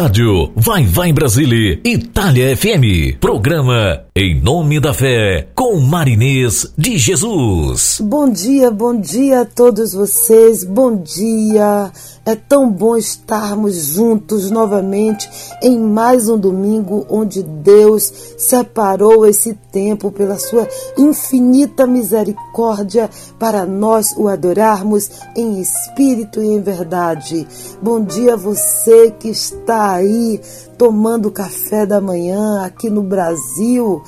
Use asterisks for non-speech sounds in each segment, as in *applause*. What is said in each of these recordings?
Rádio Vai Vai Brasília Itália FM. Programa Em Nome da Fé com Marinês de Jesus. Bom dia, bom dia a todos vocês, bom dia. É tão bom estarmos juntos novamente em mais um domingo onde Deus separou esse tempo pela sua infinita misericórdia para nós o adorarmos em espírito e em verdade. Bom dia a você que está aí tomando café da manhã aqui no Brasil.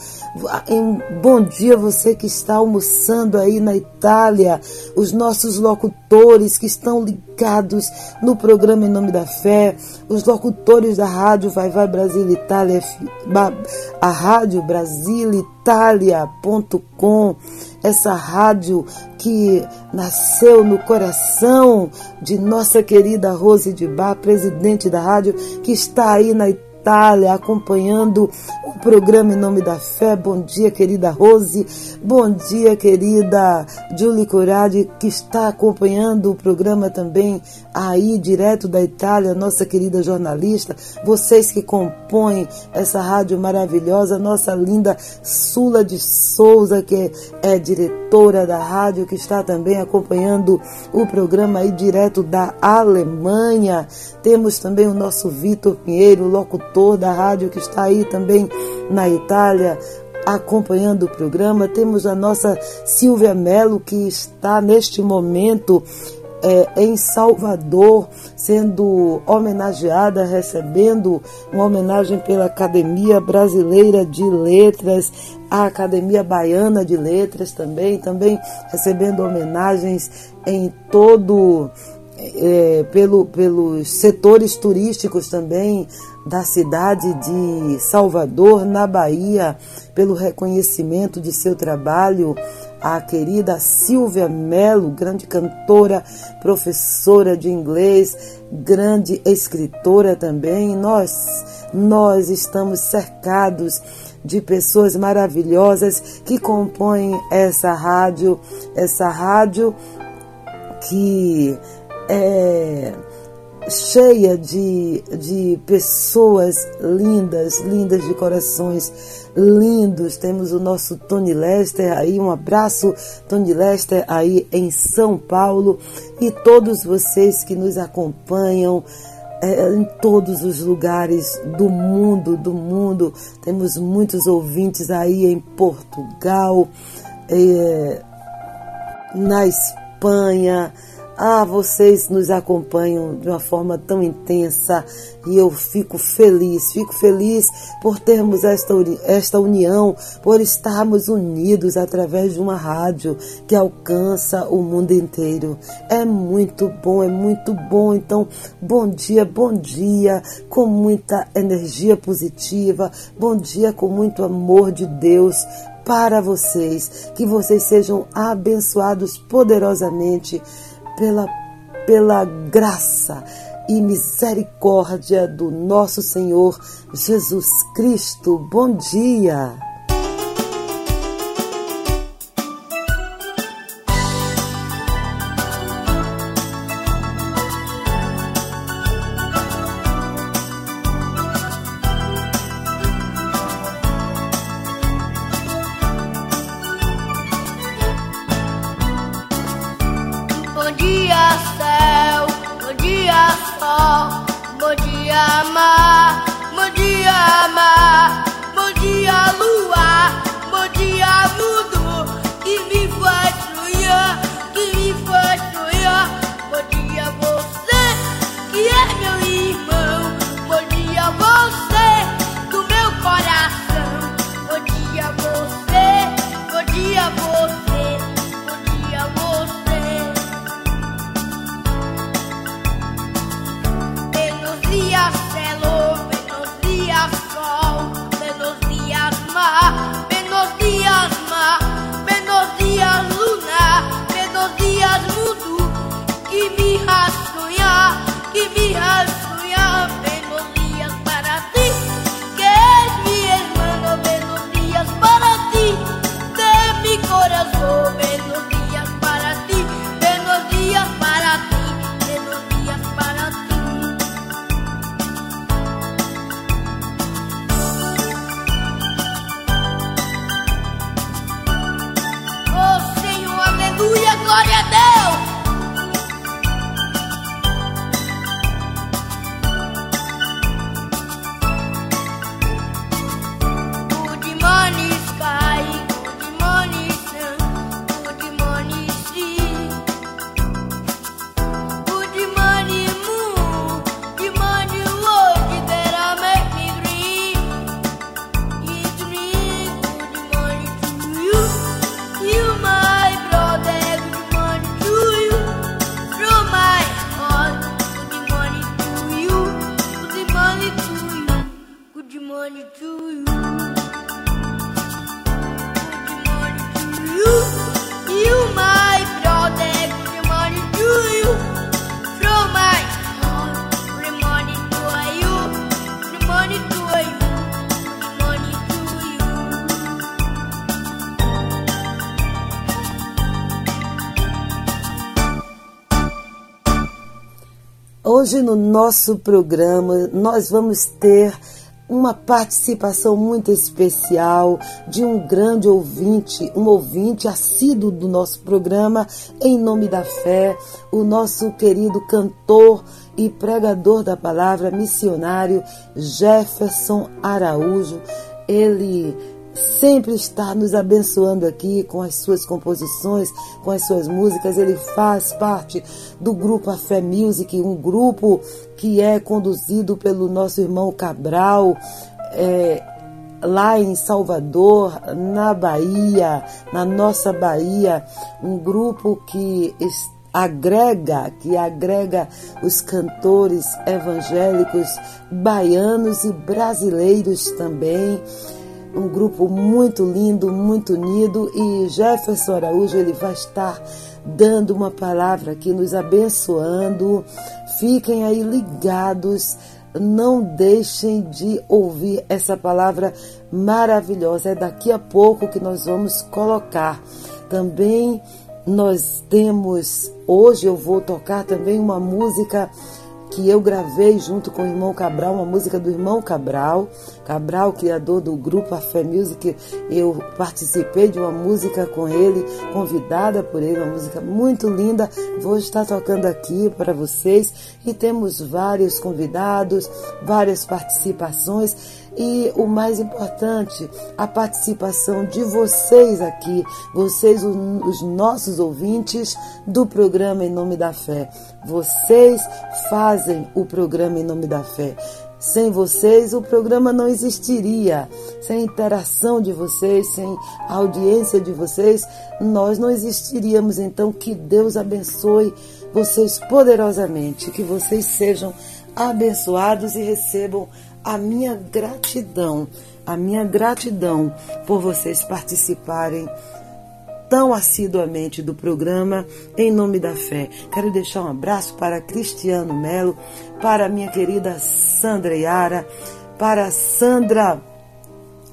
Bom dia você que está almoçando aí na Itália, os nossos locutores que estão ligados no programa Em Nome da Fé, os locutores da rádio Vai Vai Brasil Itália, a rádio Brasil Itália.com, essa rádio que nasceu no coração de nossa querida Rose de Bar, presidente da rádio, que está aí na Itália Itália, acompanhando o programa Em Nome da Fé. Bom dia, querida Rose. Bom dia, querida Julie Coradi, que está acompanhando o programa também aí, direto da Itália, nossa querida jornalista. Vocês que compõem essa rádio maravilhosa, nossa linda Sula de Souza, que é diretora da rádio, que está também acompanhando o programa aí direto da Alemanha. Temos também o nosso Vitor Pinheiro, locutor da rádio que está aí também na Itália acompanhando o programa. Temos a nossa Silvia Melo que está neste momento é, em Salvador, sendo homenageada, recebendo uma homenagem pela Academia Brasileira de Letras, a Academia Baiana de Letras também, também recebendo homenagens em todo é, pelo, pelos setores turísticos também da cidade de Salvador, na Bahia, pelo reconhecimento de seu trabalho, a querida Silvia Mello, grande cantora, professora de inglês, grande escritora também. Nós, nós estamos cercados de pessoas maravilhosas que compõem essa rádio, essa rádio que é, cheia de, de pessoas lindas, lindas de corações lindos. Temos o nosso Tony Lester aí, um abraço, Tony Lester aí em São Paulo e todos vocês que nos acompanham. É, em todos os lugares do mundo, do mundo, temos muitos ouvintes aí em Portugal, é, na Espanha, ah, vocês nos acompanham de uma forma tão intensa e eu fico feliz, fico feliz por termos esta, esta união, por estarmos unidos através de uma rádio que alcança o mundo inteiro. É muito bom, é muito bom. Então, bom dia, bom dia, com muita energia positiva, bom dia com muito amor de Deus para vocês. Que vocês sejam abençoados poderosamente pela, pela graça e misericórdia do nosso Senhor Jesus Cristo. Bom dia! Canadá! Hoje no nosso programa nós vamos ter uma participação muito especial de um grande ouvinte, um ouvinte assíduo do nosso programa, em nome da fé, o nosso querido cantor e pregador da palavra, missionário Jefferson Araújo. Ele sempre está nos abençoando aqui com as suas composições, com as suas músicas. Ele faz parte do grupo A Fé Music, um grupo que é conduzido pelo nosso irmão Cabral. É, lá em Salvador, na Bahia, na nossa Bahia, um grupo que agrega, que agrega os cantores evangélicos baianos e brasileiros também um grupo muito lindo, muito unido e Jefferson Araújo ele vai estar dando uma palavra aqui nos abençoando. Fiquem aí ligados, não deixem de ouvir essa palavra maravilhosa. É daqui a pouco que nós vamos colocar. Também nós temos hoje eu vou tocar também uma música que eu gravei junto com o irmão Cabral, uma música do irmão Cabral. Cabral, criador do grupo A Fé Music, eu participei de uma música com ele, convidada por ele, uma música muito linda. Vou estar tocando aqui para vocês e temos vários convidados, várias participações e o mais importante, a participação de vocês aqui, vocês, os nossos ouvintes do programa Em Nome da Fé. Vocês fazem o programa Em Nome da Fé. Sem vocês, o programa não existiria. Sem a interação de vocês, sem a audiência de vocês, nós não existiríamos. Então, que Deus abençoe vocês poderosamente, que vocês sejam abençoados e recebam a minha gratidão, a minha gratidão por vocês participarem tão assiduamente do programa Em Nome da Fé. Quero deixar um abraço para Cristiano Melo, para minha querida Sandra Yara, para Sandra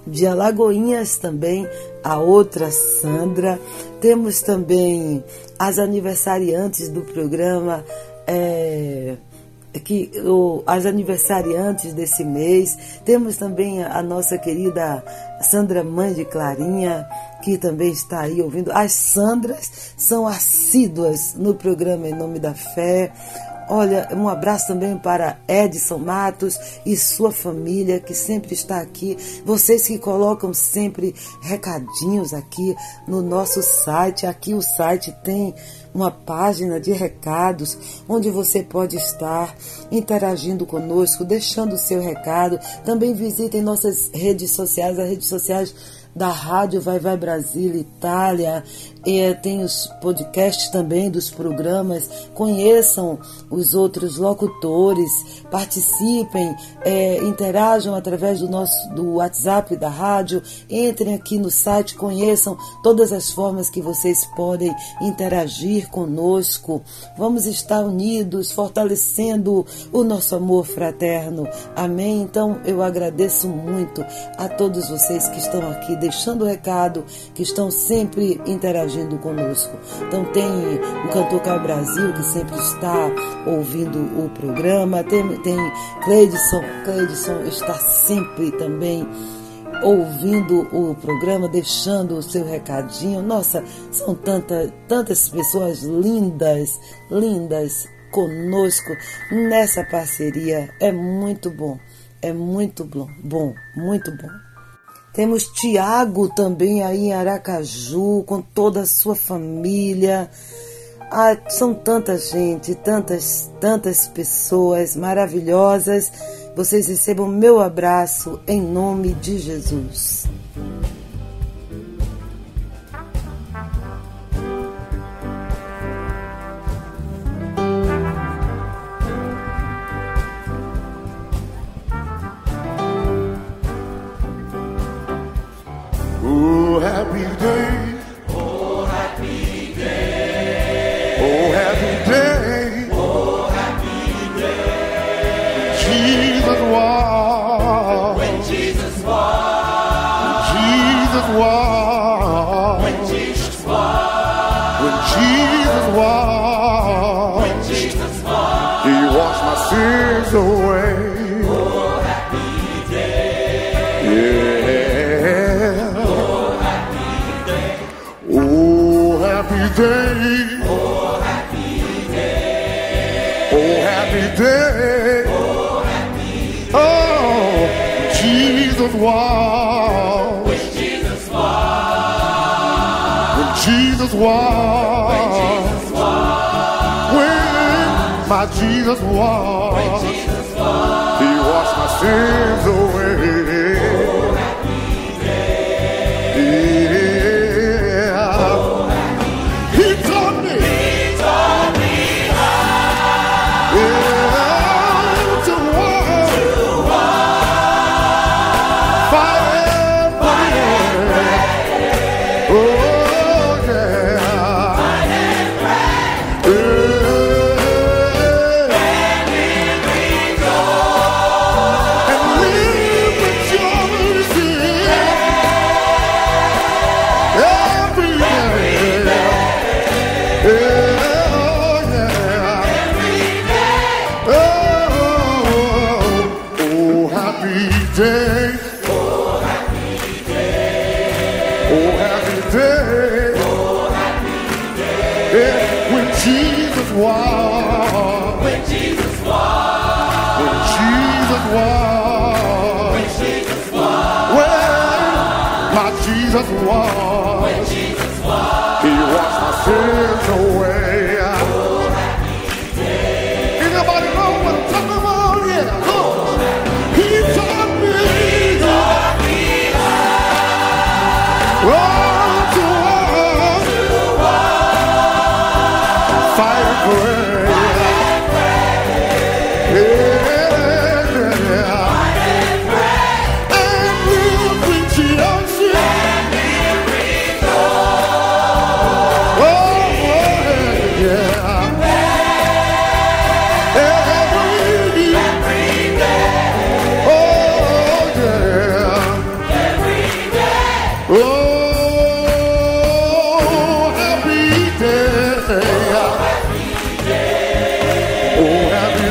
de Alagoinhas também, a outra Sandra. Temos também as aniversariantes do programa. É, que o, as aniversariantes desse mês. Temos também a, a nossa querida Sandra Mãe de Clarinha, que também está aí ouvindo. As Sandras são assíduas no programa Em Nome da Fé. Olha, um abraço também para Edson Matos e sua família que sempre está aqui. Vocês que colocam sempre recadinhos aqui no nosso site. Aqui o site tem uma página de recados onde você pode estar interagindo conosco, deixando o seu recado. Também visitem nossas redes sociais, as redes sociais da Rádio Vai Vai Brasil Itália, e tem os podcasts também dos programas, conheçam os outros locutores, participem, é, interajam através do nosso do WhatsApp da rádio, entrem aqui no site, conheçam todas as formas que vocês podem interagir conosco. Vamos estar unidos, fortalecendo o nosso amor fraterno. Amém? Então eu agradeço muito a todos vocês que estão aqui deixando o recado, que estão sempre interagindo conosco. Então tem o Cantor Cal Brasil, que sempre está ouvindo o programa, tem, tem Cleidson, Cleidson está sempre também ouvindo o programa, deixando o seu recadinho. Nossa, são tanta, tantas pessoas lindas, lindas conosco nessa parceria. É muito bom, é muito bom, bom, muito bom. Temos Tiago também aí em Aracaju, com toda a sua família. Ah, são tanta gente, tantas, tantas pessoas maravilhosas. Vocês recebam meu abraço em nome de Jesus. Was. When my Jesus was. He washed my sins away.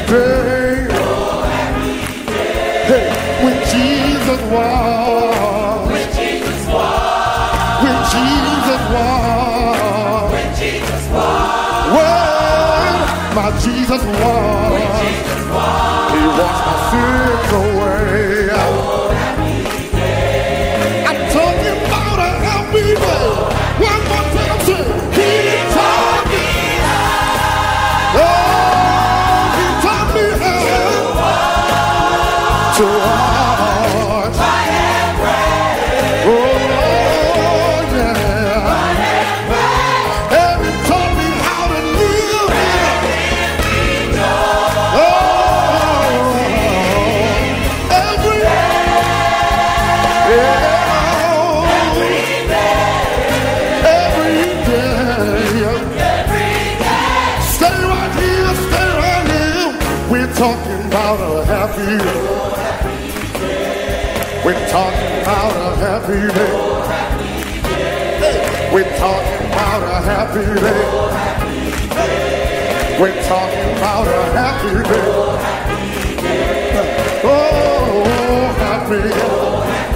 Happy day. Hey, when Jesus walked. When Jesus walked. When Jesus walked. When Jesus walked. When my Jesus walked. He washed my sins away. Talking about a happy day. We're talking about a happy day. We're talking about a happy day. We're talking about a happy day. Oh, happy.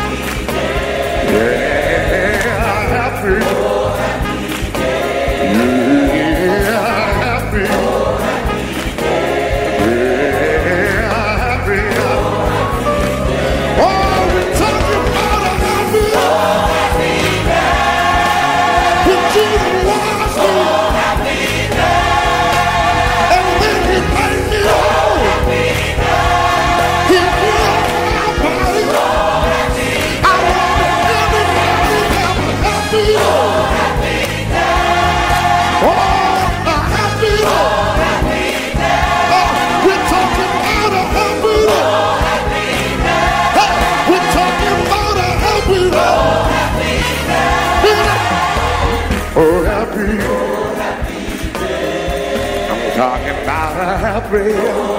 Oh,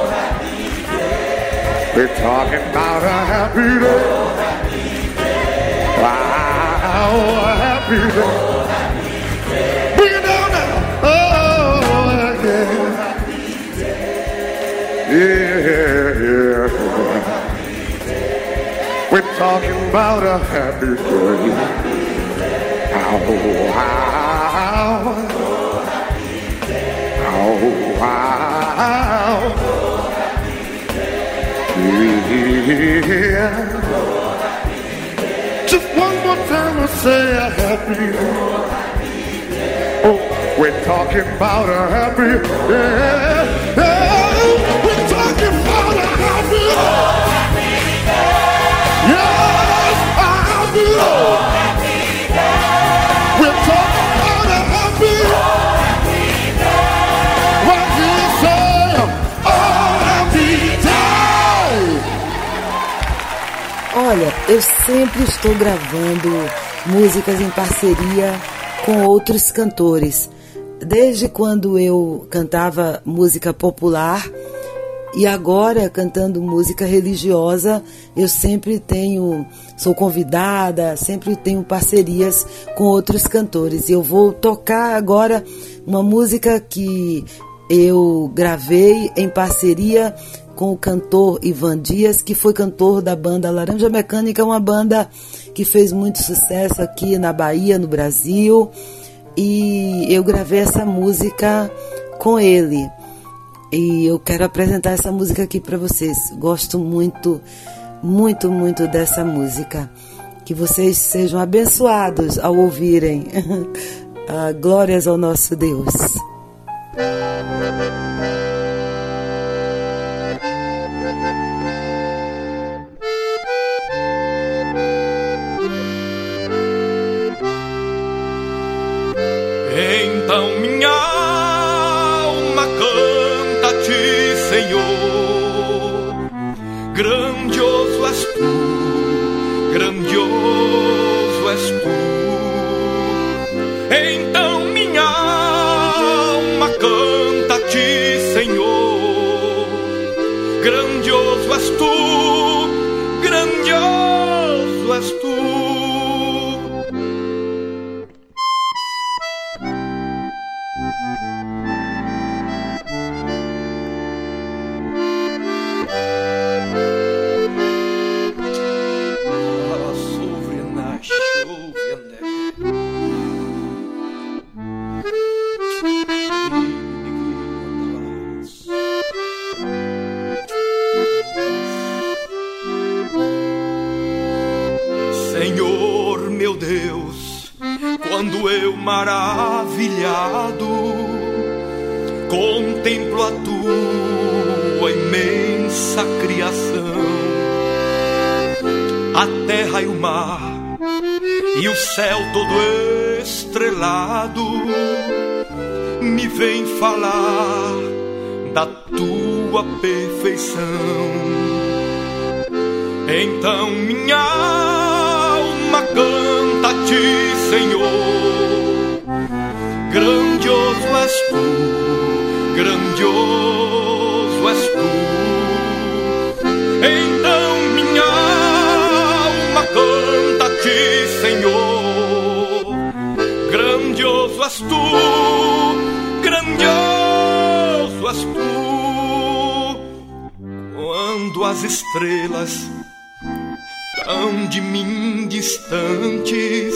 happy day. We're talking about a happy day. Oh, happy day. Wow, happy day. Oh, happy day. Bring it down now. Oh, yeah. Oh, happy day. Yeah, yeah. Oh, happy day. We're talking about a happy day. Oh, happy day. Oh, wow. Oh, happy day. Oh, wow. Just one more time, i'll say a happy. Oh, we're talking about a happy. Yeah, yeah. We're talking about a happy. Yes, a happy. Olha, eu sempre estou gravando músicas em parceria com outros cantores. Desde quando eu cantava música popular e agora cantando música religiosa, eu sempre tenho, sou convidada, sempre tenho parcerias com outros cantores. Eu vou tocar agora uma música que eu gravei em parceria com o cantor Ivan Dias, que foi cantor da banda Laranja Mecânica, uma banda que fez muito sucesso aqui na Bahia, no Brasil. E eu gravei essa música com ele. E eu quero apresentar essa música aqui para vocês. Gosto muito, muito, muito dessa música. Que vocês sejam abençoados ao ouvirem. *laughs* Ah, glórias ao nosso Deus. És tu, grandioso és tu. Então minha alma canta-te, Senhor. Grandioso és tu, grandioso me vem falar da tua perfeição. Então minha alma canta a ti, Senhor. Grandioso és tu, grandioso és tu. Então minha alma canta a ti, Senhor. Grandioso és tu, és tu. Quando as estrelas tão de mim distantes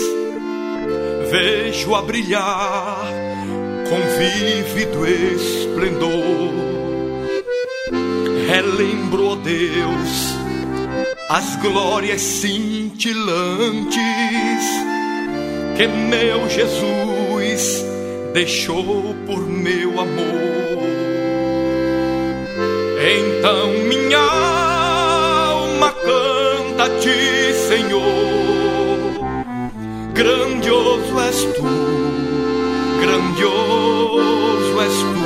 vejo a brilhar com vívido esplendor. Relembro, ó Deus, as glórias cintilantes que meu Jesus deixou por meu amor. Então minha alma canta ti, Senhor. Grandioso és tu, grandioso és tu.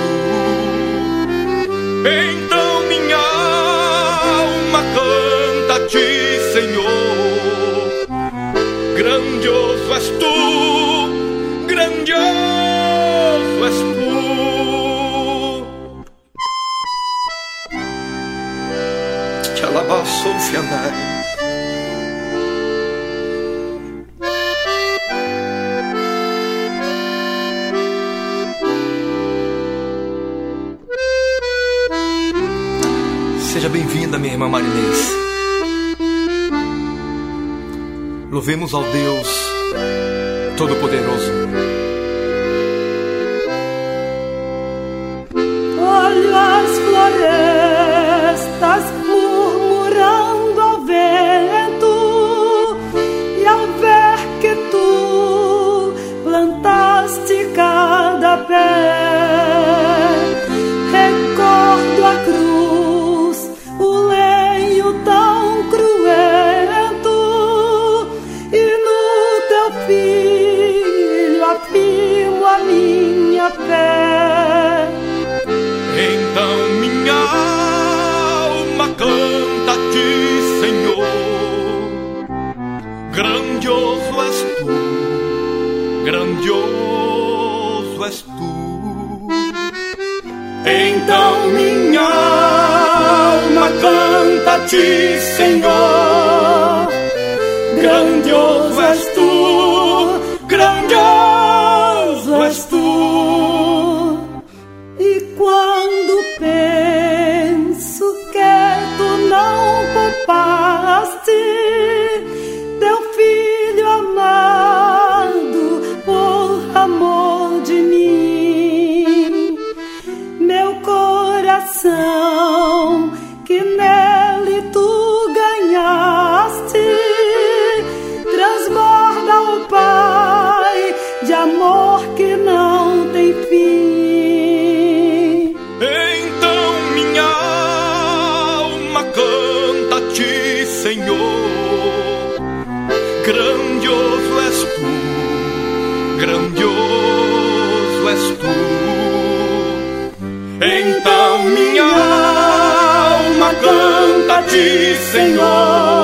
Então Seja bem-vinda, minha irmã Marinês. Louvemos ao Deus Todo-Poderoso. Ti, Senhor. Senhor.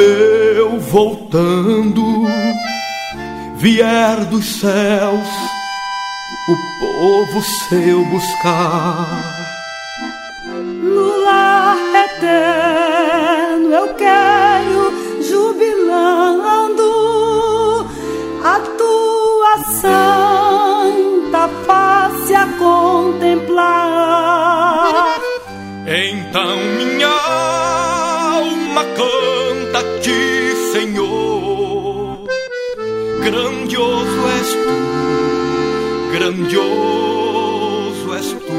Meu, voltando, vier dos céus, o povo seu buscar. Grandioso és tu.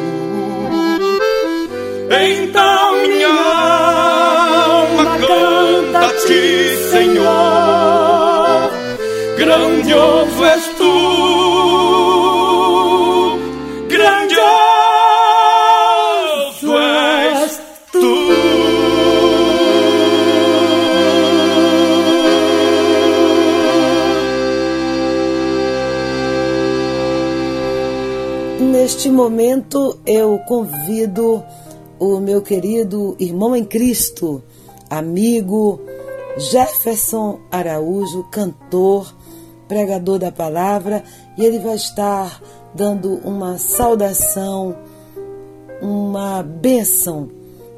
Então minha alma canta a ti, Senhor. Grandioso és tu, Neste momento eu convido o meu querido irmão em Cristo, amigo Jefferson Araújo, cantor, pregador da palavra, e ele vai estar dando uma saudação, uma bênção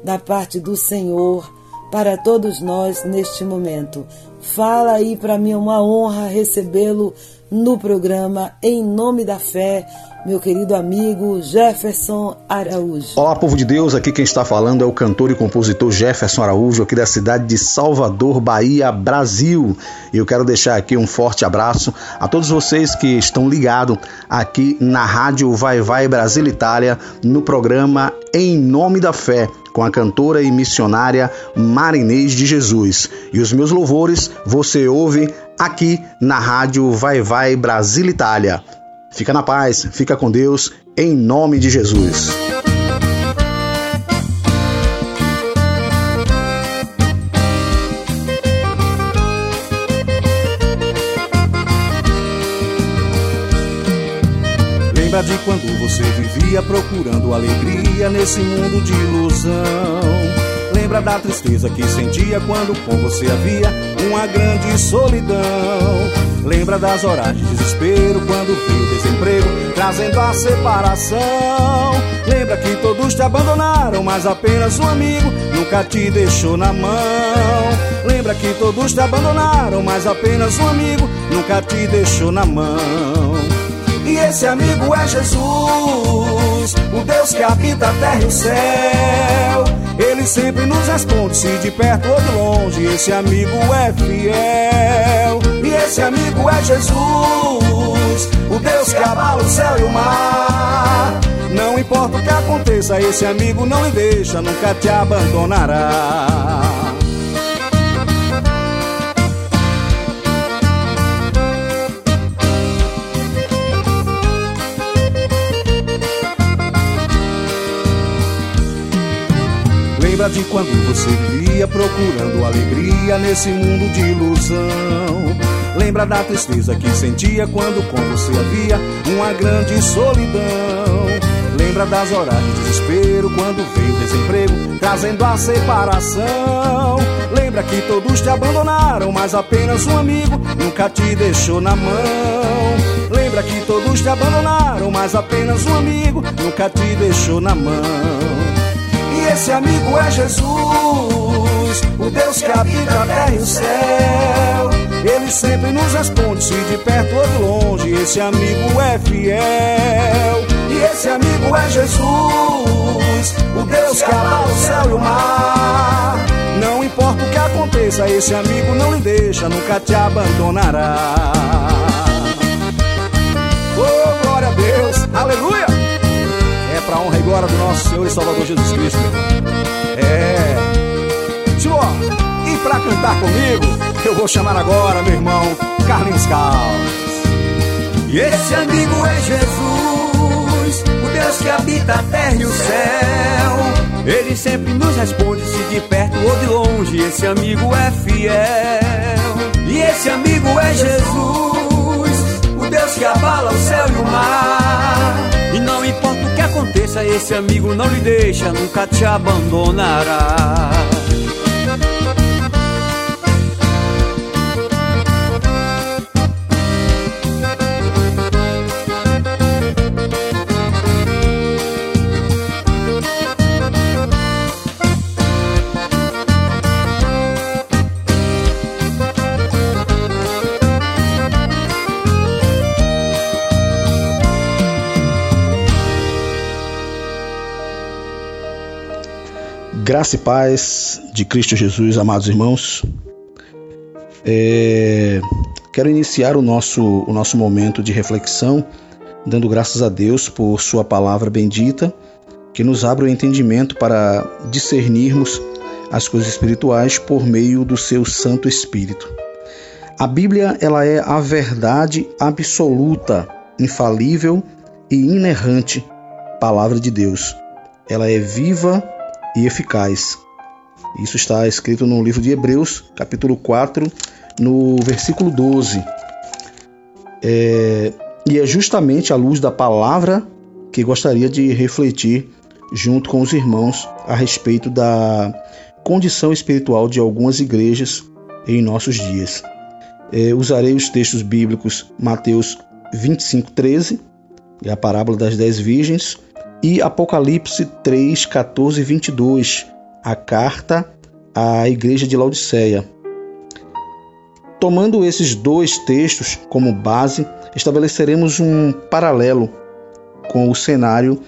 da parte do Senhor para todos nós neste momento. Fala aí para mim, é uma honra recebê-lo no programa Em Nome da Fé, meu querido amigo Jefferson Araújo. Olá, povo de Deus, aqui quem está falando é o cantor e compositor Jefferson Araújo, aqui da cidade de Salvador, Bahia, Brasil. E eu quero deixar aqui um forte abraço a todos vocês que estão ligados aqui na Rádio Vai Vai Brasil Itália, no programa Em Nome da Fé com a cantora e missionária Marinês de Jesus. E os meus louvores você ouve aqui na rádio Vai Vai Brasil Itália. Fica na paz, fica com Deus, em nome de Jesus. Lembra de quando você vivia procurando alegria nesse mundo de ilusão? Lembra da tristeza que sentia quando com você havia uma grande solidão? Lembra das horas de desespero quando veio o desemprego trazendo a separação? Lembra que todos te abandonaram, mas apenas um amigo nunca te deixou na mão? Lembra que todos te abandonaram, mas apenas um amigo nunca te deixou na mão? E esse amigo é Jesus, o Deus que habita a terra e o céu. Ele sempre nos responde, se de perto ou de longe, esse amigo é fiel. E esse amigo é Jesus, o Deus que abala o céu e o mar. Não importa o que aconteça, esse amigo não lhe deixa, nunca te abandonará. Lembra de quando você vivia procurando alegria nesse mundo de ilusão? Lembra da tristeza que sentia quando com você havia uma grande solidão? Lembra das horas de desespero quando veio o desemprego trazendo a separação? Lembra que todos te abandonaram, mas apenas um amigo nunca te deixou na mão? Lembra que todos te abandonaram, mas apenas um amigo nunca te deixou na mão? Esse amigo é Jesus, o Deus que habita a terra e o céu. Ele sempre nos responde, se de perto ou de longe, esse amigo é fiel. E esse amigo é Jesus, o Deus que abala o céu e o mar. Não importa o que aconteça, esse amigo não lhe deixa, nunca te abandonará. Oh, glória a Deus, aleluia! Para honra e glória do nosso Senhor e Salvador Jesus Cristo. É. Senhor, e para cantar comigo, eu vou chamar agora meu irmão Carlinhos Calves. E esse amigo é Jesus, o Deus que habita a terra e o céu. Ele sempre nos responde se de perto ou de longe, esse amigo é fiel. E esse amigo é Jesus, o Deus que abala o céu e o mar. E não importa o aconteça, esse amigo não lhe deixa, nunca te abandonará. Graça e paz de Cristo Jesus, amados irmãos. É, quero iniciar o nosso, o nosso momento de reflexão dando graças a Deus por Sua palavra bendita, que nos abre o entendimento para discernirmos as coisas espirituais por meio do Seu Santo Espírito. A Bíblia ela é a verdade absoluta, infalível e inerrante palavra de Deus. Ela é viva e eficaz. Isso está escrito no livro de Hebreus, capítulo 4, no versículo 12. É, e é justamente à luz da palavra que gostaria de refletir junto com os irmãos a respeito da condição espiritual de algumas igrejas em nossos dias. É, usarei os textos bíblicos Mateus 25, 13, e a parábola das dez virgens, e Apocalipse 3, 14 e 22, a carta à igreja de Laodiceia. Tomando esses dois textos como base, estabeleceremos um paralelo com o cenário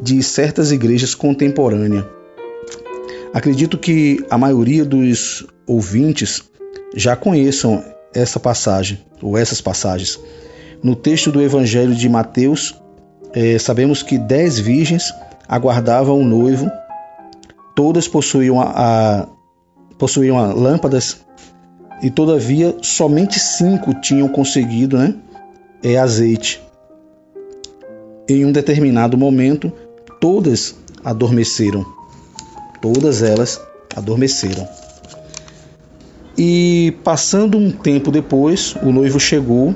de certas igrejas contemporâneas. Acredito que a maioria dos ouvintes já conheçam essa passagem ou essas passagens. No texto do Evangelho de Mateus, é, sabemos que dez virgens aguardavam o noivo, todas possuíam, a, a, possuíam a lâmpadas e todavia somente cinco tinham conseguido né, é, azeite. Em um determinado momento, todas adormeceram. Todas elas adormeceram. E passando um tempo depois, o noivo chegou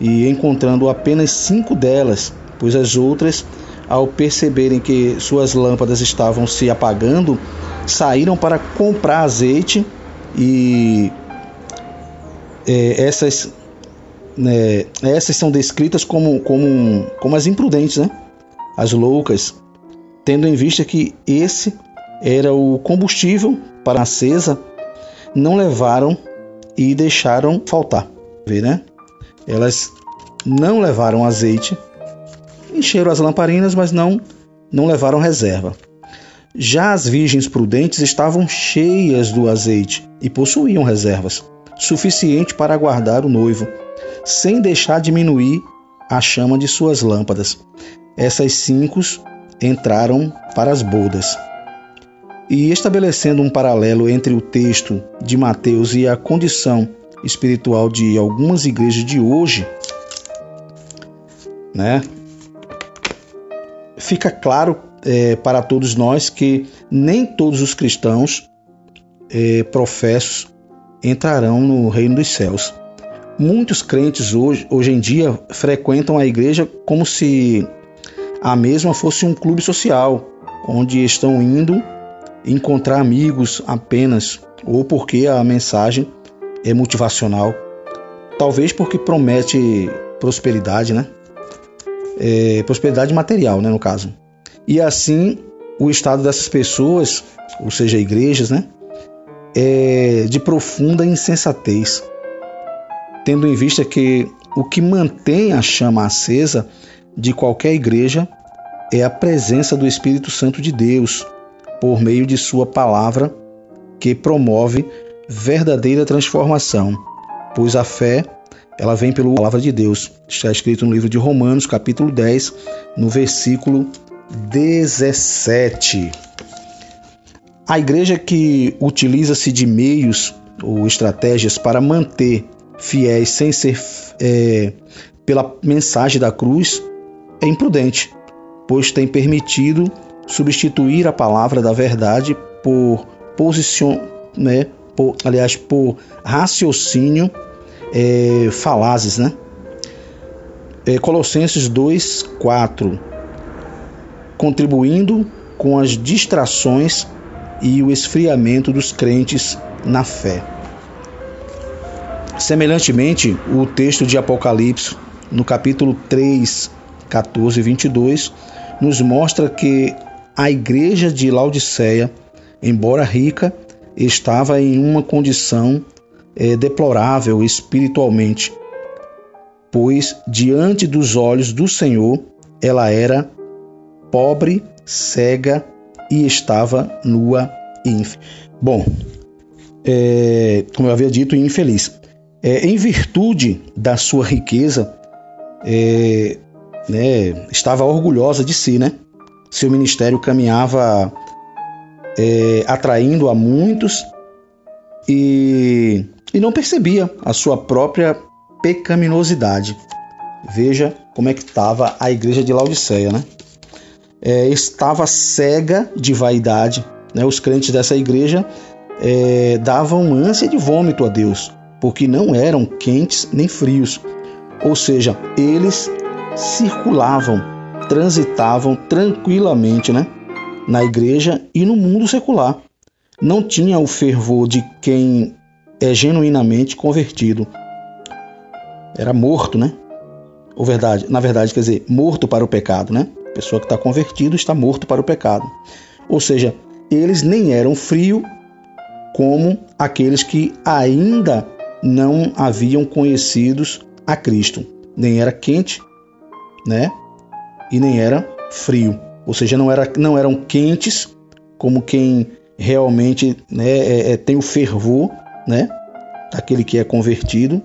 e, encontrando apenas cinco delas pois as outras, ao perceberem que suas lâmpadas estavam se apagando, saíram para comprar azeite e é, essas né, essas são descritas como, como, como as imprudentes, né? as loucas, tendo em vista que esse era o combustível para a acesa, não levaram e deixaram faltar. Vê, né? Elas não levaram azeite, encheram as lamparinas, mas não, não levaram reserva. Já as virgens prudentes estavam cheias do azeite e possuíam reservas, suficiente para aguardar o noivo, sem deixar diminuir a chama de suas lâmpadas. Essas cinco entraram para as bodas. E estabelecendo um paralelo entre o texto de Mateus e a condição espiritual de algumas igrejas de hoje, né? Fica claro é, para todos nós que nem todos os cristãos é, professos entrarão no reino dos céus. Muitos crentes hoje, hoje em dia frequentam a igreja como se a mesma fosse um clube social, onde estão indo encontrar amigos apenas, ou porque a mensagem é motivacional. Talvez porque promete prosperidade, né? É, prosperidade material, né, no caso. E assim, o estado dessas pessoas, ou seja, igrejas, né, é de profunda insensatez, tendo em vista que o que mantém a chama acesa de qualquer igreja é a presença do Espírito Santo de Deus, por meio de Sua palavra, que promove verdadeira transformação, pois a fé ela vem pela palavra de Deus. Está escrito no livro de Romanos, capítulo 10, no versículo 17. A igreja que utiliza-se de meios ou estratégias para manter fiéis sem ser é, pela mensagem da cruz é imprudente, pois tem permitido substituir a palavra da verdade por posição, né, por, aliás, por raciocínio é, falazes, né? É, Colossenses 2, 4 contribuindo com as distrações e o esfriamento dos crentes na fé. Semelhantemente, o texto de Apocalipse, no capítulo 3, 14 e 22, nos mostra que a igreja de Laodiceia, embora rica, estava em uma condição é, deplorável espiritualmente, pois diante dos olhos do Senhor ela era pobre, cega e estava nua e. Bom, é, como eu havia dito, infeliz. É, em virtude da sua riqueza, é, né, estava orgulhosa de si, né? Seu ministério caminhava é, atraindo a muitos e, e não percebia a sua própria pecaminosidade. Veja como é que estava a igreja de Laodiceia, né? é, estava cega de vaidade. Né? Os crentes dessa igreja é, davam ânsia de vômito a Deus, porque não eram quentes nem frios. Ou seja, eles circulavam, transitavam tranquilamente né? na igreja e no mundo secular. Não tinha o fervor de quem é genuinamente convertido. Era morto, né? Ou verdade, na verdade, quer dizer, morto para o pecado, né? A pessoa que está convertido está morto para o pecado. Ou seja, eles nem eram frio como aqueles que ainda não haviam conhecidos a Cristo. Nem era quente, né? E nem era frio. Ou seja, não, era, não eram quentes como quem realmente né, é, é, tem o fervor, né? Daquele que é convertido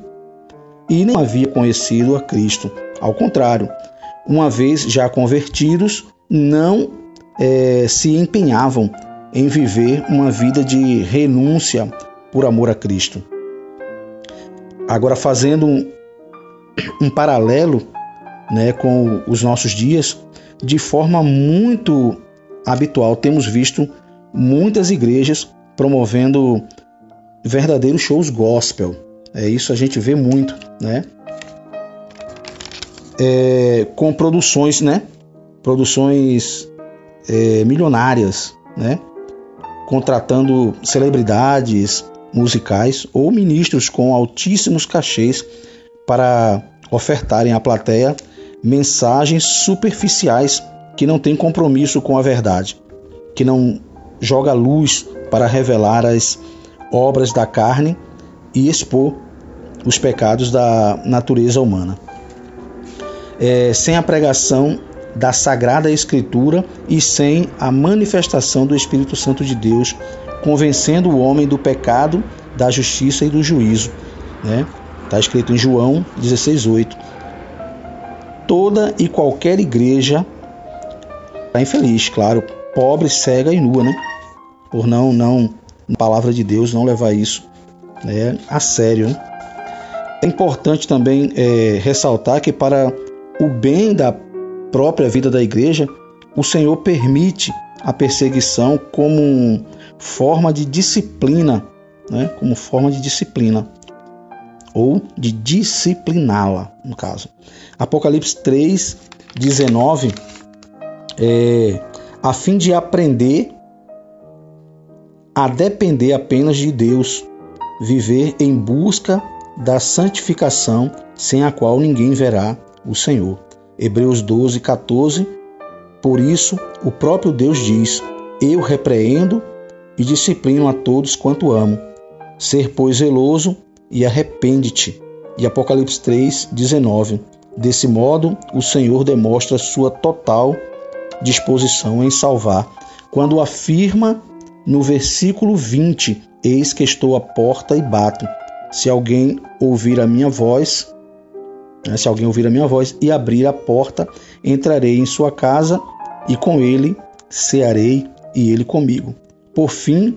e não havia conhecido a Cristo. Ao contrário, uma vez já convertidos, não é, se empenhavam em viver uma vida de renúncia por amor a Cristo. Agora, fazendo um, um paralelo né, com os nossos dias, de forma muito habitual, temos visto muitas igrejas promovendo verdadeiros shows gospel. É isso a gente vê muito, né? é, com produções, né? Produções é, milionárias, né? Contratando celebridades musicais ou ministros com altíssimos cachês para ofertarem à plateia mensagens superficiais que não têm compromisso com a verdade, que não joga luz para revelar as obras da carne e expor os pecados da natureza humana. É, sem a pregação da Sagrada Escritura e sem a manifestação do Espírito Santo de Deus, convencendo o homem do pecado, da justiça e do juízo. Né? Está escrito em João 16,8. Toda e qualquer igreja está infeliz, claro, pobre, cega e nua, né? Por não, não, na palavra de Deus, não levar isso né, a sério. Né? É importante também é, ressaltar que para o bem da própria vida da igreja, o Senhor permite a perseguição como forma de disciplina, né? como forma de disciplina, ou de discipliná-la, no caso. Apocalipse 3, 19, é, a fim de aprender a depender apenas de Deus, viver em busca da santificação, sem a qual ninguém verá o Senhor. Hebreus 12, 14. Por isso, o próprio Deus diz: Eu repreendo e disciplino a todos quanto amo. Ser, pois, zeloso e arrepende-te. E Apocalipse 3, 19. Desse modo, o Senhor demonstra sua total disposição em salvar, quando afirma no versículo 20: Eis que estou à porta e bato. Se alguém ouvir a minha voz, né, se alguém ouvir a minha voz e abrir a porta, entrarei em sua casa e com ele cearei e ele comigo. Por fim,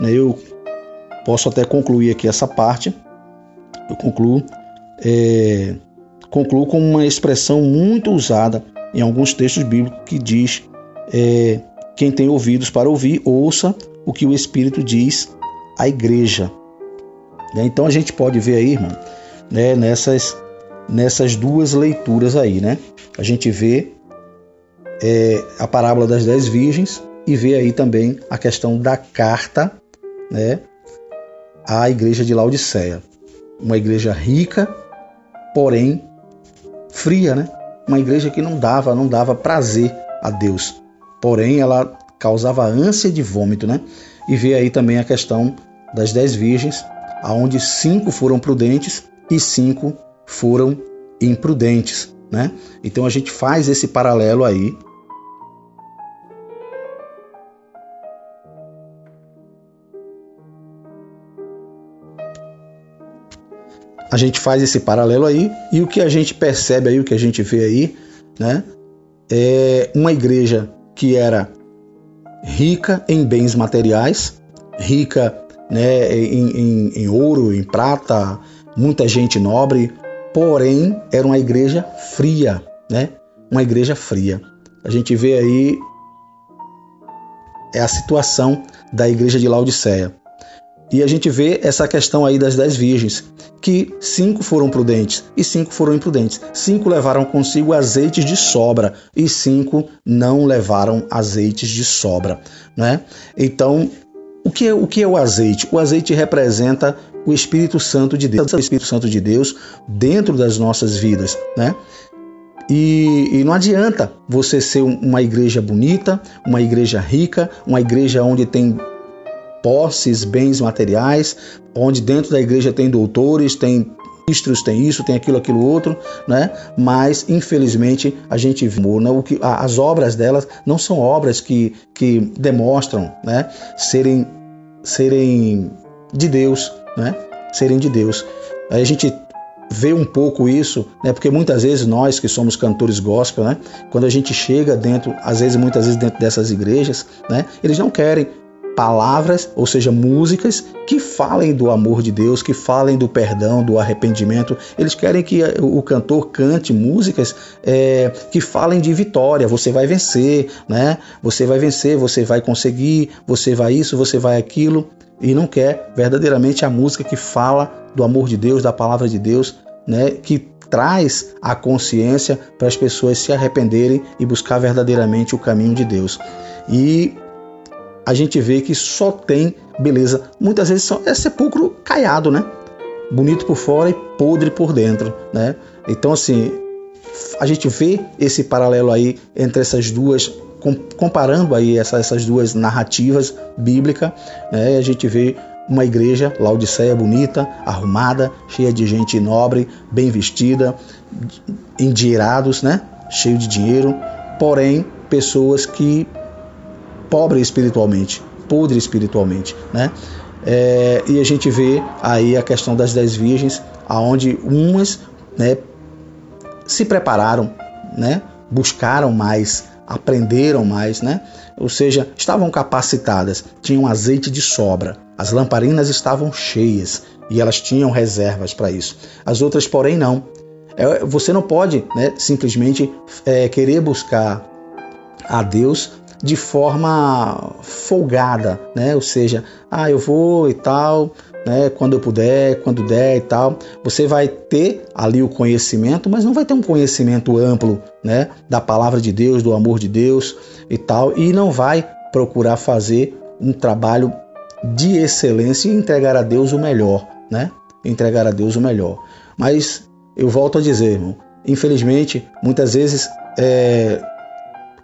né, eu posso até concluir aqui essa parte. Eu concluo, é, concluo com uma expressão muito usada em alguns textos bíblicos que diz: é, quem tem ouvidos para ouvir, ouça o que o Espírito diz à igreja. Né? Então a gente pode ver aí, irmão, né, nessas, nessas duas leituras aí, né? A gente vê é, a parábola das dez virgens e vê aí também a questão da carta, né, à igreja de Laodiceia. Uma igreja rica, porém fria, né? Uma igreja que não dava, não dava prazer a Deus. Porém, ela causava ânsia de vômito, né? E vê aí também a questão das dez virgens, aonde cinco foram prudentes e cinco foram imprudentes, né? Então a gente faz esse paralelo aí a gente faz esse paralelo aí e o que a gente percebe aí, o que a gente vê aí, né, é uma igreja que era rica em bens materiais, rica né, em, em, em ouro, em prata, muita gente nobre, porém era uma igreja fria, né? Uma igreja fria. A gente vê aí é a situação da igreja de Laodiceia. E a gente vê essa questão aí das dez virgens, que cinco foram prudentes e cinco foram imprudentes. Cinco levaram consigo azeites de sobra e cinco não levaram azeites de sobra, né? Então, o que, é, o que é o azeite? O azeite representa o Espírito Santo de Deus, o Espírito Santo de Deus dentro das nossas vidas, né? E, e, não adianta você ser uma igreja bonita, uma igreja rica, uma igreja onde tem posses, bens materiais, onde dentro da igreja tem doutores, tem ministros, tem isso, tem aquilo, aquilo outro, né? Mas infelizmente a gente vê né? o que as obras delas não são obras que, que demonstram, né? Serem serem de Deus, né? Serem de Deus. Aí a gente vê um pouco isso, né? Porque muitas vezes nós que somos cantores gospel, né? Quando a gente chega dentro, às vezes muitas vezes dentro dessas igrejas, né? Eles não querem palavras, ou seja, músicas que falem do amor de Deus, que falem do perdão, do arrependimento. Eles querem que o cantor cante músicas é, que falem de vitória. Você vai vencer, né? Você vai vencer, você vai conseguir, você vai isso, você vai aquilo. E não quer verdadeiramente a música que fala do amor de Deus, da palavra de Deus, né? Que traz a consciência para as pessoas se arrependerem e buscar verdadeiramente o caminho de Deus. E a gente vê que só tem beleza. Muitas vezes é sepulcro caiado, né? Bonito por fora e podre por dentro, né? Então, assim, a gente vê esse paralelo aí entre essas duas, comparando aí essas duas narrativas bíblicas, né? A gente vê uma igreja, Laodiceia, bonita, arrumada, cheia de gente nobre, bem vestida, endinheirados, né? Cheio de dinheiro, porém pessoas que pobre espiritualmente, podre espiritualmente, né? É, e a gente vê aí a questão das dez virgens, aonde umas, né, se prepararam, né, buscaram mais, aprenderam mais, né? Ou seja, estavam capacitadas, tinham azeite de sobra, as lamparinas estavam cheias e elas tinham reservas para isso. As outras, porém, não. É, você não pode né, simplesmente é, querer buscar a Deus de forma folgada, né? Ou seja, ah, eu vou e tal, né? Quando eu puder, quando der e tal. Você vai ter ali o conhecimento, mas não vai ter um conhecimento amplo, né? Da palavra de Deus, do amor de Deus e tal, e não vai procurar fazer um trabalho de excelência e entregar a Deus o melhor, né? Entregar a Deus o melhor. Mas eu volto a dizer, irmão, infelizmente, muitas vezes é,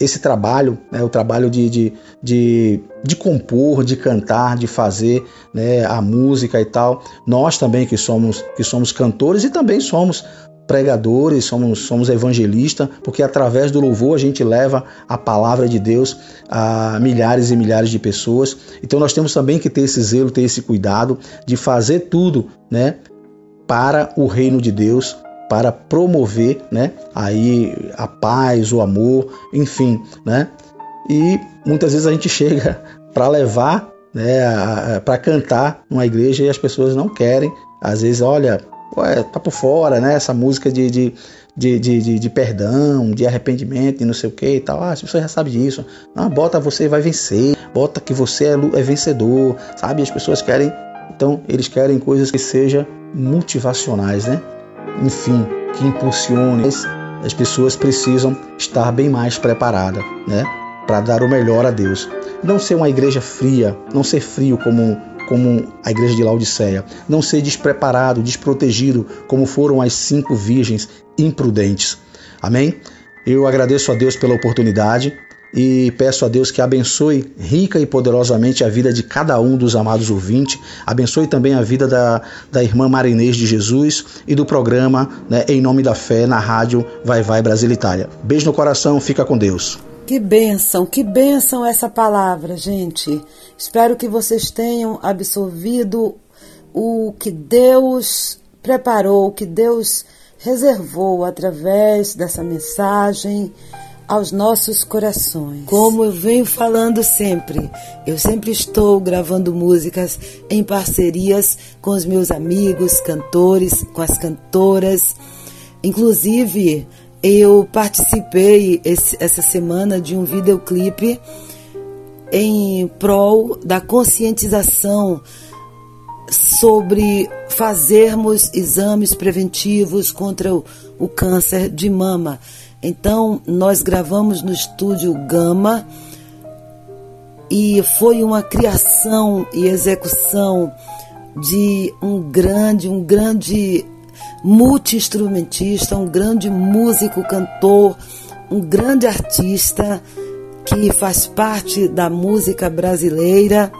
esse trabalho, né, o trabalho de, de, de, de, compor, de cantar, de fazer né, a música e tal. Nós também que somos, que somos cantores e também somos pregadores, somos, somos evangelistas, porque através do louvor a gente leva a palavra de Deus a milhares e milhares de pessoas. Então nós temos também que ter esse zelo, ter esse cuidado de fazer tudo, né, para o reino de Deus, para promover, né, aí a paz, o amor, enfim, né? E muitas vezes a gente chega *laughs* para levar, né, para cantar numa igreja e as pessoas não querem. Às vezes, olha, ué, tá por fora, né? Essa música de, de, de, de, de perdão, de arrependimento e não sei o que e tal. Ah, as pessoas já sabem disso. Ah, bota você vai vencer, bota que você é, é vencedor, sabe? As pessoas querem, então eles querem coisas que sejam motivacionais, né? Enfim, que impulsione. As pessoas precisam estar bem mais preparadas, né, para dar o melhor a Deus. Não ser uma igreja fria, não ser frio como como a igreja de Laodiceia, não ser despreparado, desprotegido, como foram as cinco virgens imprudentes. Amém? Eu agradeço a Deus pela oportunidade e peço a Deus que abençoe rica e poderosamente a vida de cada um dos amados ouvintes, abençoe também a vida da, da irmã Marinês de Jesus e do programa né, Em Nome da Fé na rádio Vai Vai Brasil Itália. Beijo no coração, fica com Deus. Que bênção, que bênção essa palavra, gente. Espero que vocês tenham absorvido o que Deus preparou, o que Deus reservou através dessa mensagem aos nossos corações. Como eu venho falando sempre, eu sempre estou gravando músicas em parcerias com os meus amigos, cantores, com as cantoras. Inclusive, eu participei esse, essa semana de um videoclipe em prol da conscientização sobre fazermos exames preventivos contra o, o câncer de mama. Então, nós gravamos no estúdio Gama e foi uma criação e execução de um grande, um grande multi-instrumentista, um grande músico, cantor, um grande artista que faz parte da música brasileira,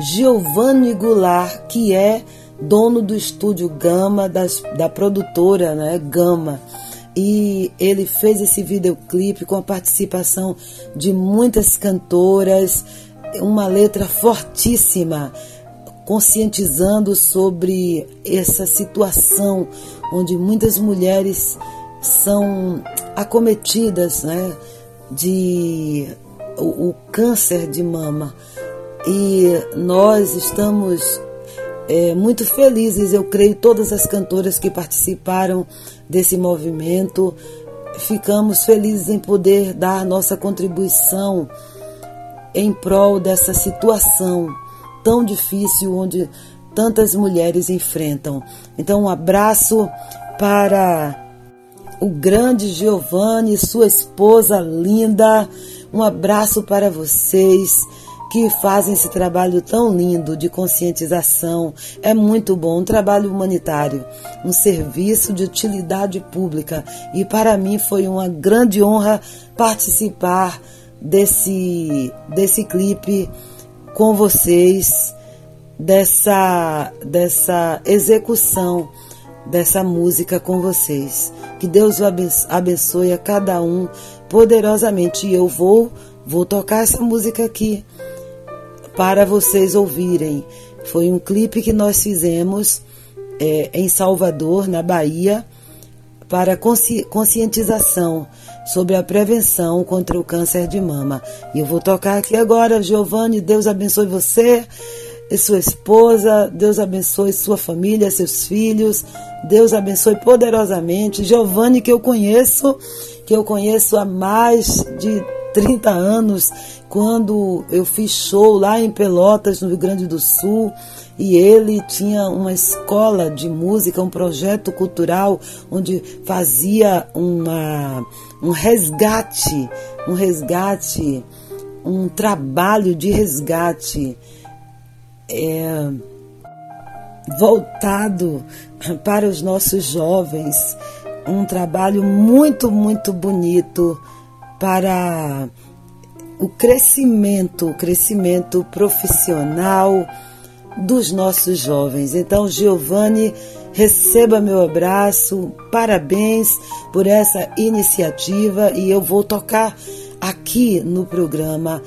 Giovanni Goulart, que é dono do estúdio Gama, das, da produtora né, Gama e ele fez esse videoclipe com a participação de muitas cantoras, uma letra fortíssima, conscientizando sobre essa situação onde muitas mulheres são acometidas né, de o, o câncer de mama. E nós estamos é, muito felizes, eu creio, todas as cantoras que participaram desse movimento. Ficamos felizes em poder dar nossa contribuição em prol dessa situação tão difícil onde tantas mulheres enfrentam. Então, um abraço para o grande Giovanni, sua esposa linda. Um abraço para vocês que fazem esse trabalho tão lindo de conscientização. É muito bom, um trabalho humanitário, um serviço de utilidade pública. E para mim foi uma grande honra participar desse, desse clipe com vocês, dessa, dessa execução dessa música com vocês. Que Deus o abençoe a cada um poderosamente. E eu vou, vou tocar essa música aqui para vocês ouvirem. Foi um clipe que nós fizemos é, em Salvador, na Bahia, para consci conscientização sobre a prevenção contra o câncer de mama. E eu vou tocar aqui agora, Giovanni, Deus abençoe você e sua esposa, Deus abençoe sua família, seus filhos, Deus abençoe poderosamente. Giovanni, que eu conheço, que eu conheço há mais de 30 anos, quando eu fiz show lá em Pelotas, no Rio Grande do Sul, e ele tinha uma escola de música, um projeto cultural onde fazia uma, um resgate, um resgate, um trabalho de resgate é, voltado para os nossos jovens, um trabalho muito, muito bonito para o crescimento, o crescimento profissional dos nossos jovens. Então, Giovanni, receba meu abraço, parabéns por essa iniciativa e eu vou tocar aqui no programa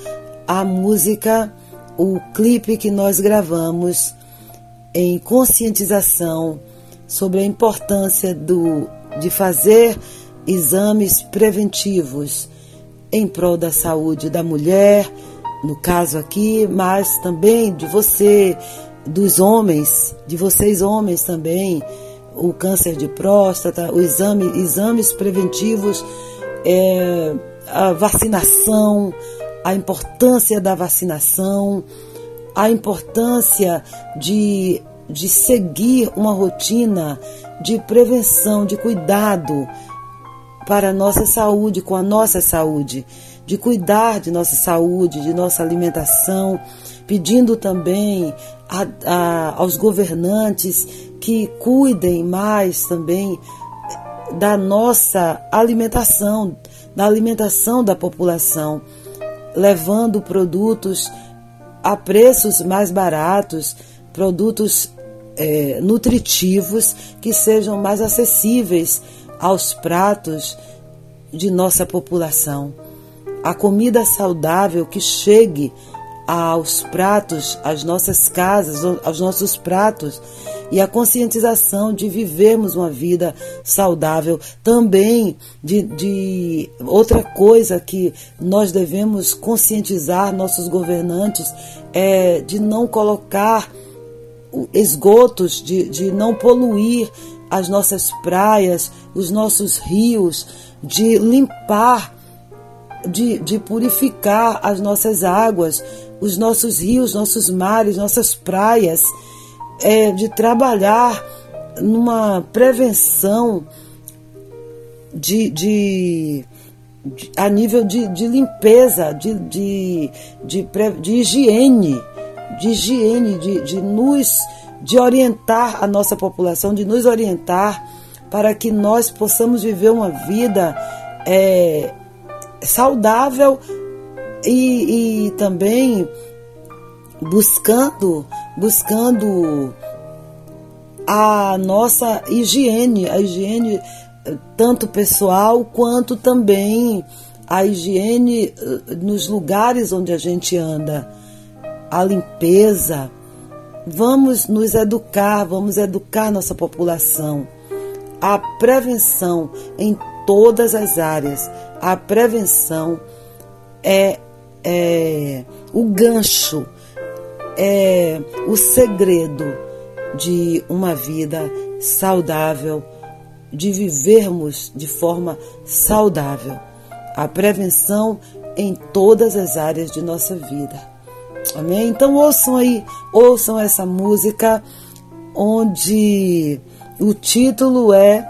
a música, o clipe que nós gravamos em conscientização sobre a importância do, de fazer exames preventivos em prol da saúde da mulher, no caso aqui, mas também de você, dos homens, de vocês homens também, o câncer de próstata, o exame, exames preventivos, é, a vacinação, a importância da vacinação, a importância de, de seguir uma rotina de prevenção, de cuidado para a nossa saúde, com a nossa saúde, de cuidar de nossa saúde, de nossa alimentação, pedindo também a, a, aos governantes que cuidem mais também da nossa alimentação, da alimentação da população, levando produtos a preços mais baratos, produtos é, nutritivos que sejam mais acessíveis aos pratos de nossa população. A comida saudável que chegue aos pratos, às nossas casas, aos nossos pratos, e a conscientização de vivermos uma vida saudável. Também de, de outra coisa que nós devemos conscientizar nossos governantes é de não colocar esgotos, de, de não poluir as nossas praias, os nossos rios, de limpar, de, de purificar as nossas águas, os nossos rios, nossos mares, nossas praias, é, de trabalhar numa prevenção de, de, de a nível de, de limpeza, de, de, de, de higiene, de higiene, de, de nos de orientar a nossa população, de nos orientar para que nós possamos viver uma vida é, saudável e, e também buscando buscando a nossa higiene, a higiene tanto pessoal quanto também a higiene eh, nos lugares onde a gente anda, a limpeza, Vamos nos educar, vamos educar nossa população. A prevenção em todas as áreas. A prevenção é, é o gancho, é o segredo de uma vida saudável, de vivermos de forma saudável. A prevenção em todas as áreas de nossa vida. Amém? Então ouçam aí, ouçam essa música onde o título é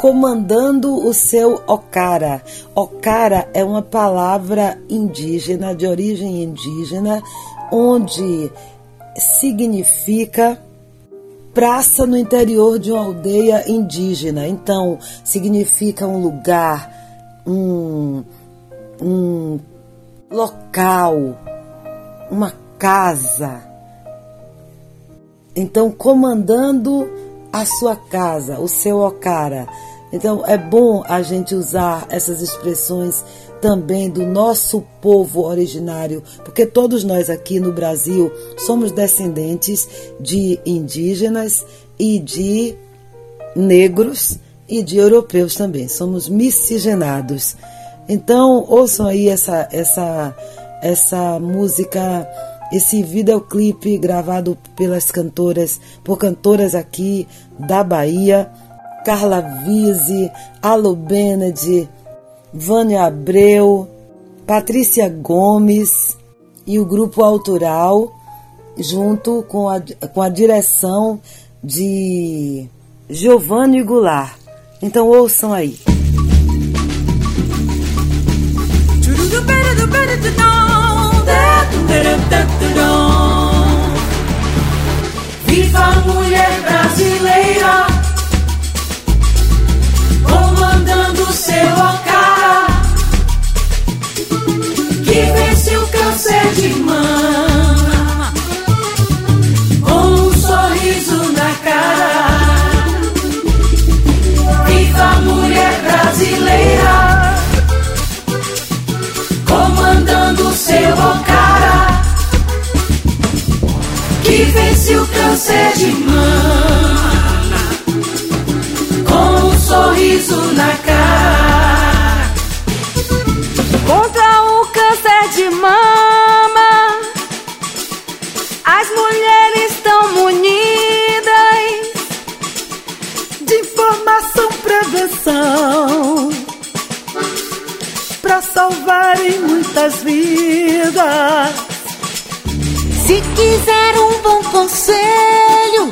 comandando o seu Okara. Okara é uma palavra indígena, de origem indígena, onde significa praça no interior de uma aldeia indígena. Então, significa um lugar, um, um local, uma casa. Então, comandando a sua casa, o seu Okara. Então, é bom a gente usar essas expressões também do nosso povo originário, porque todos nós aqui no Brasil somos descendentes de indígenas e de negros e de europeus também. Somos miscigenados. Então, ouçam aí essa essa essa música, esse videoclipe gravado pelas cantoras, por cantoras aqui da Bahia, Carla Vise, Alo Benedi, Vânia Abreu, Patrícia Gomes e o grupo autoral, junto com a, com a direção de Giovanni Goulart. Então ouçam aí. Viva a mulher brasileira, comandando seu alcar, que vence o câncer de mama, com um sorriso na cara. Viva a mulher brasileira, comandando seu alcar, vence o câncer de mama, com um sorriso na cara. Contra o câncer de mama, as mulheres estão munidas de informação, prevenção, para salvarem muitas vidas. Se quiser um bom conselho,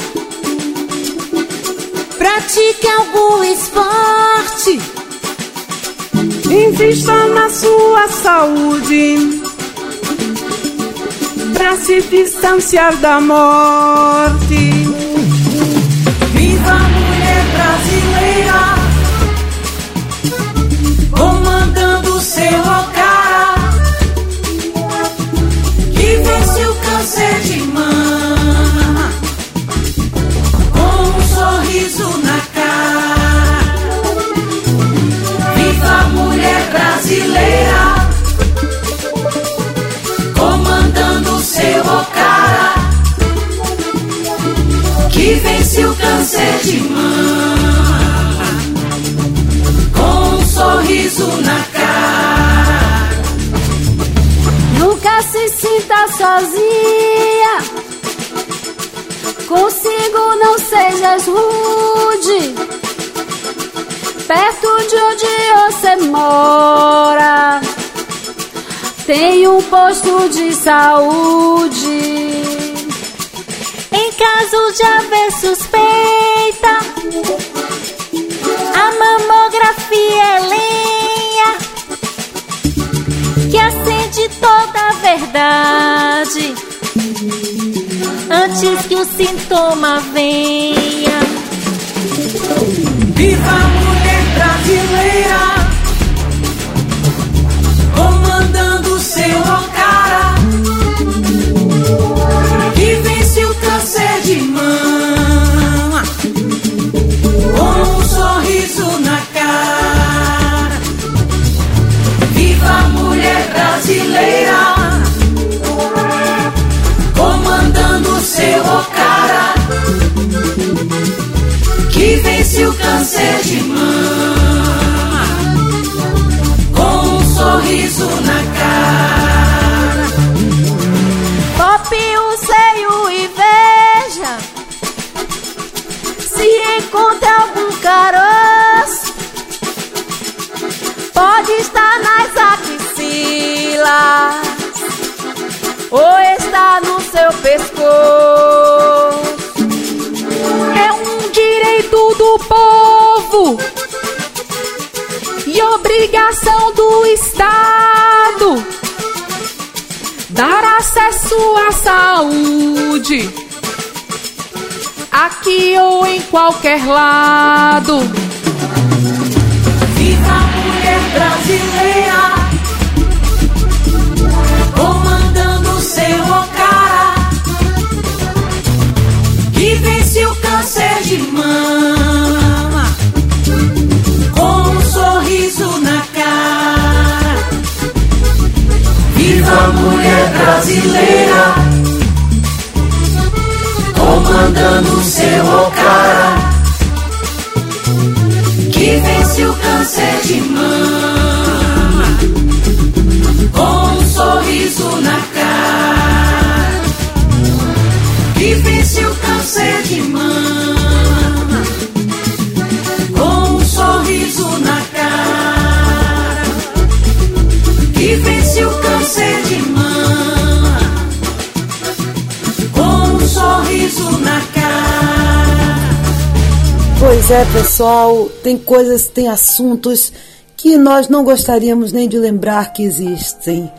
pratique algum esporte. Invista na sua saúde para se distanciar da morte. Viva a mulher brasileira, comandando seu comandando seu Okara, que vence o câncer de mama, com um sorriso na cara. Nunca se sinta sozinha. Consigo não sejas rude. Perto de onde você mora, tem um posto de saúde. Em caso de haver suspeita, a mamografia é lenha que acende toda a verdade antes que o sintoma venha. Viva brasileira, comandando seu Okara, que vence o câncer de mama, com um sorriso na cara. Viva a mulher brasileira, comandando seu Okara, que vence o câncer de mama, sorriso na cara. Pop o seio e veja se encontra algum caroço. Pode estar nas axilas ou está no seu pescoço. É um direito do povo obrigação do Estado dar acesso à saúde, aqui ou em qualquer lado. Viva a mulher brasileira, comandando seu cara, que vence o câncer de mama, na cara. Viva a mulher brasileira, comandando seu cara que vence o câncer de mama com um sorriso na cara. Que vence o câncer de mama câncer de mama com um sorriso na cara. Pois é, pessoal, tem coisas, tem assuntos que nós não gostaríamos nem de lembrar que existem.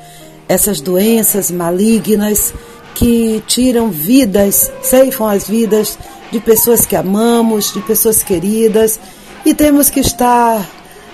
Essas doenças malignas que tiram vidas, ceifam as vidas de pessoas que amamos, de pessoas queridas, e temos que estar,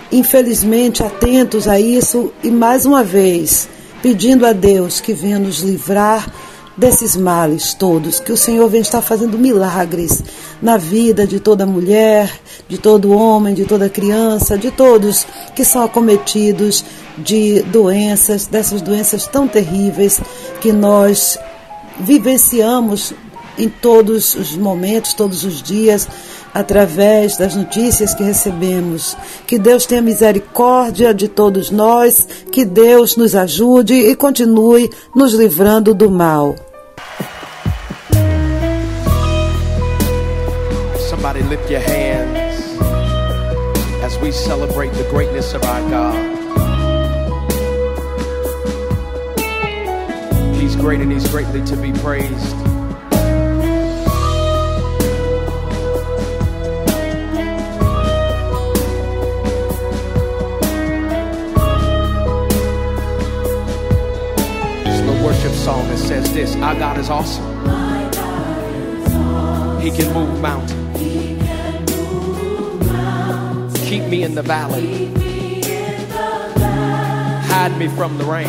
infelizmente, atentos a isso e mais uma vez pedindo a Deus que venha nos livrar desses males todos, que o Senhor vem estar fazendo milagres na vida de toda mulher, de todo homem, de toda criança, de todos que são acometidos de doenças, dessas doenças tão terríveis que nós vivenciamos em todos os momentos, todos os dias, através das notícias que recebemos. Que Deus tenha misericórdia de todos nós, que Deus nos ajude e continue nos livrando do mal. Somebody lift your hands as we celebrate the greatness of our God. He's great and he's greatly to be praised. Song that says this Our God is awesome. He can move mountains. Keep me in the valley. Hide me from the rain.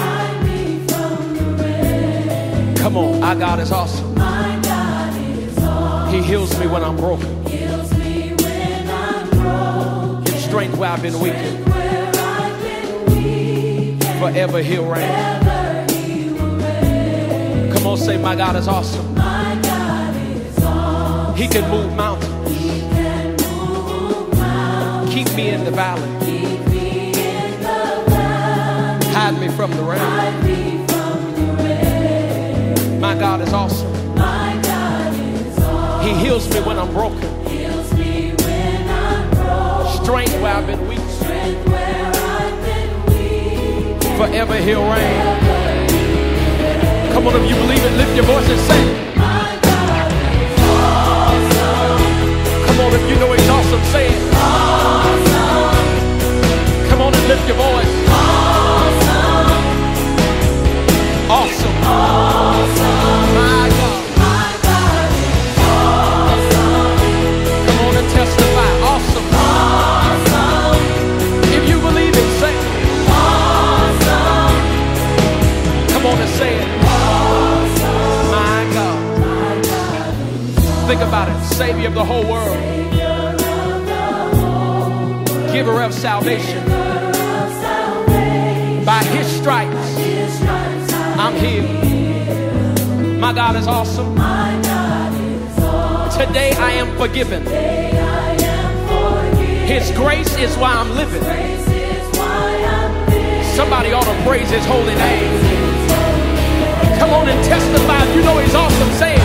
Come on, our God is awesome. He heals me when I'm broken. Gives strength where I've been weak. Forever he'll reign. Come say, My God is awesome. My God is awesome. He can move mountains. He can move mountains. Keep me in the valley. Keep me in the valley. Hide me from the rain. Hide me from the rain. My God is awesome. He heals me when I'm broken. Heals me when I'm broken. Strength where I've been weak. Strength where I've been weak. Forever He'll reign. Come on, if you believe it, lift your voice and say. Come on, if you know he's awesome, say it. Come on and lift your voice. Think about it. Savior of the whole world. Giver of salvation. By his stripes, I'm healed. My God is awesome. Today I am forgiven. His grace is why I'm living. Somebody ought to praise his holy name. Come on and testify. If you know he's awesome. Say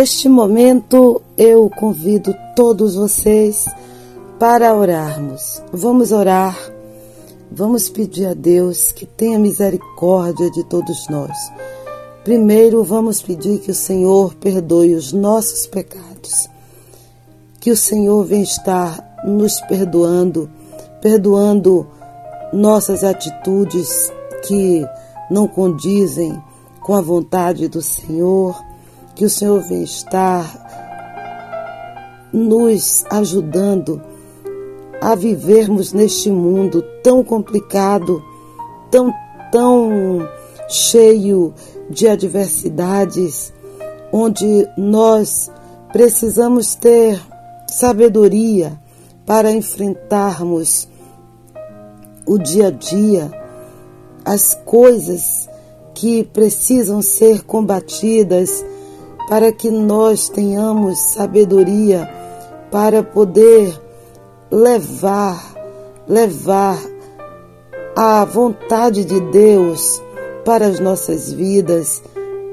Neste momento, eu convido todos vocês para orarmos. Vamos orar, vamos pedir a Deus que tenha misericórdia de todos nós. Primeiro, vamos pedir que o Senhor perdoe os nossos pecados. Que o Senhor venha estar nos perdoando, perdoando nossas atitudes que não condizem com a vontade do Senhor que o Senhor vem estar nos ajudando a vivermos neste mundo tão complicado, tão, tão cheio de adversidades, onde nós precisamos ter sabedoria para enfrentarmos o dia a dia, as coisas que precisam ser combatidas para que nós tenhamos sabedoria para poder levar, levar a vontade de Deus para as nossas vidas,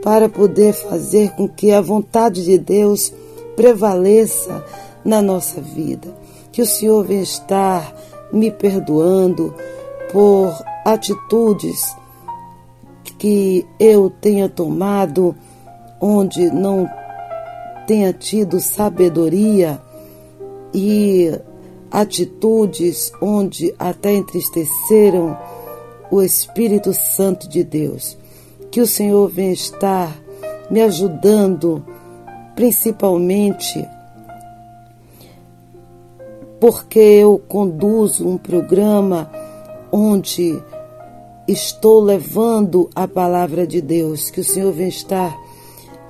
para poder fazer com que a vontade de Deus prevaleça na nossa vida. Que o Senhor venha estar me perdoando por atitudes que eu tenha tomado onde não tenha tido sabedoria e atitudes onde até entristeceram o Espírito Santo de Deus. Que o Senhor venha estar me ajudando, principalmente porque eu conduzo um programa onde estou levando a palavra de Deus. Que o Senhor venha estar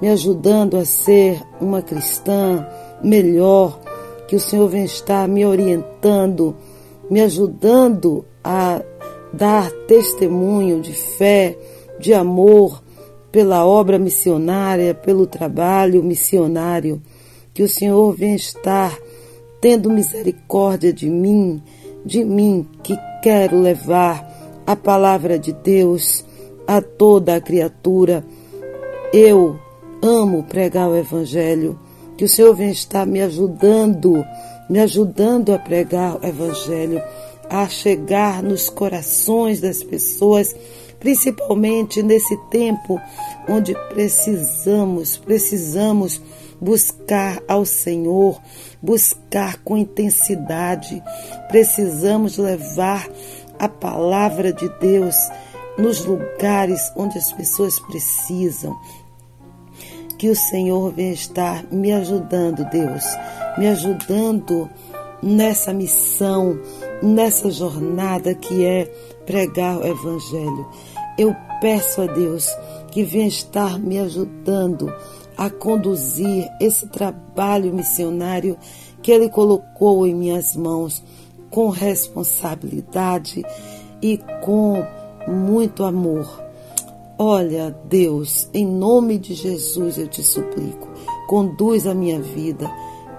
me ajudando a ser uma cristã melhor, que o Senhor venha estar me orientando, me ajudando a dar testemunho de fé, de amor pela obra missionária, pelo trabalho missionário. Que o Senhor venha estar tendo misericórdia de mim, de mim que quero levar a palavra de Deus a toda a criatura. Eu amo pregar o Evangelho. Que o Senhor venha estar me ajudando, me ajudando a pregar o Evangelho, a chegar nos corações das pessoas, principalmente nesse tempo onde precisamos, precisamos buscar ao Senhor, buscar com intensidade. Precisamos levar a palavra de Deus nos lugares onde as pessoas precisam. Que o Senhor venha estar me ajudando, Deus, me ajudando nessa missão, nessa jornada que é pregar o Evangelho. Eu peço a Deus que venha estar me ajudando a conduzir esse trabalho missionário que Ele colocou em minhas mãos com responsabilidade e com muito amor. Olha, Deus, em nome de Jesus eu te suplico, conduz a minha vida,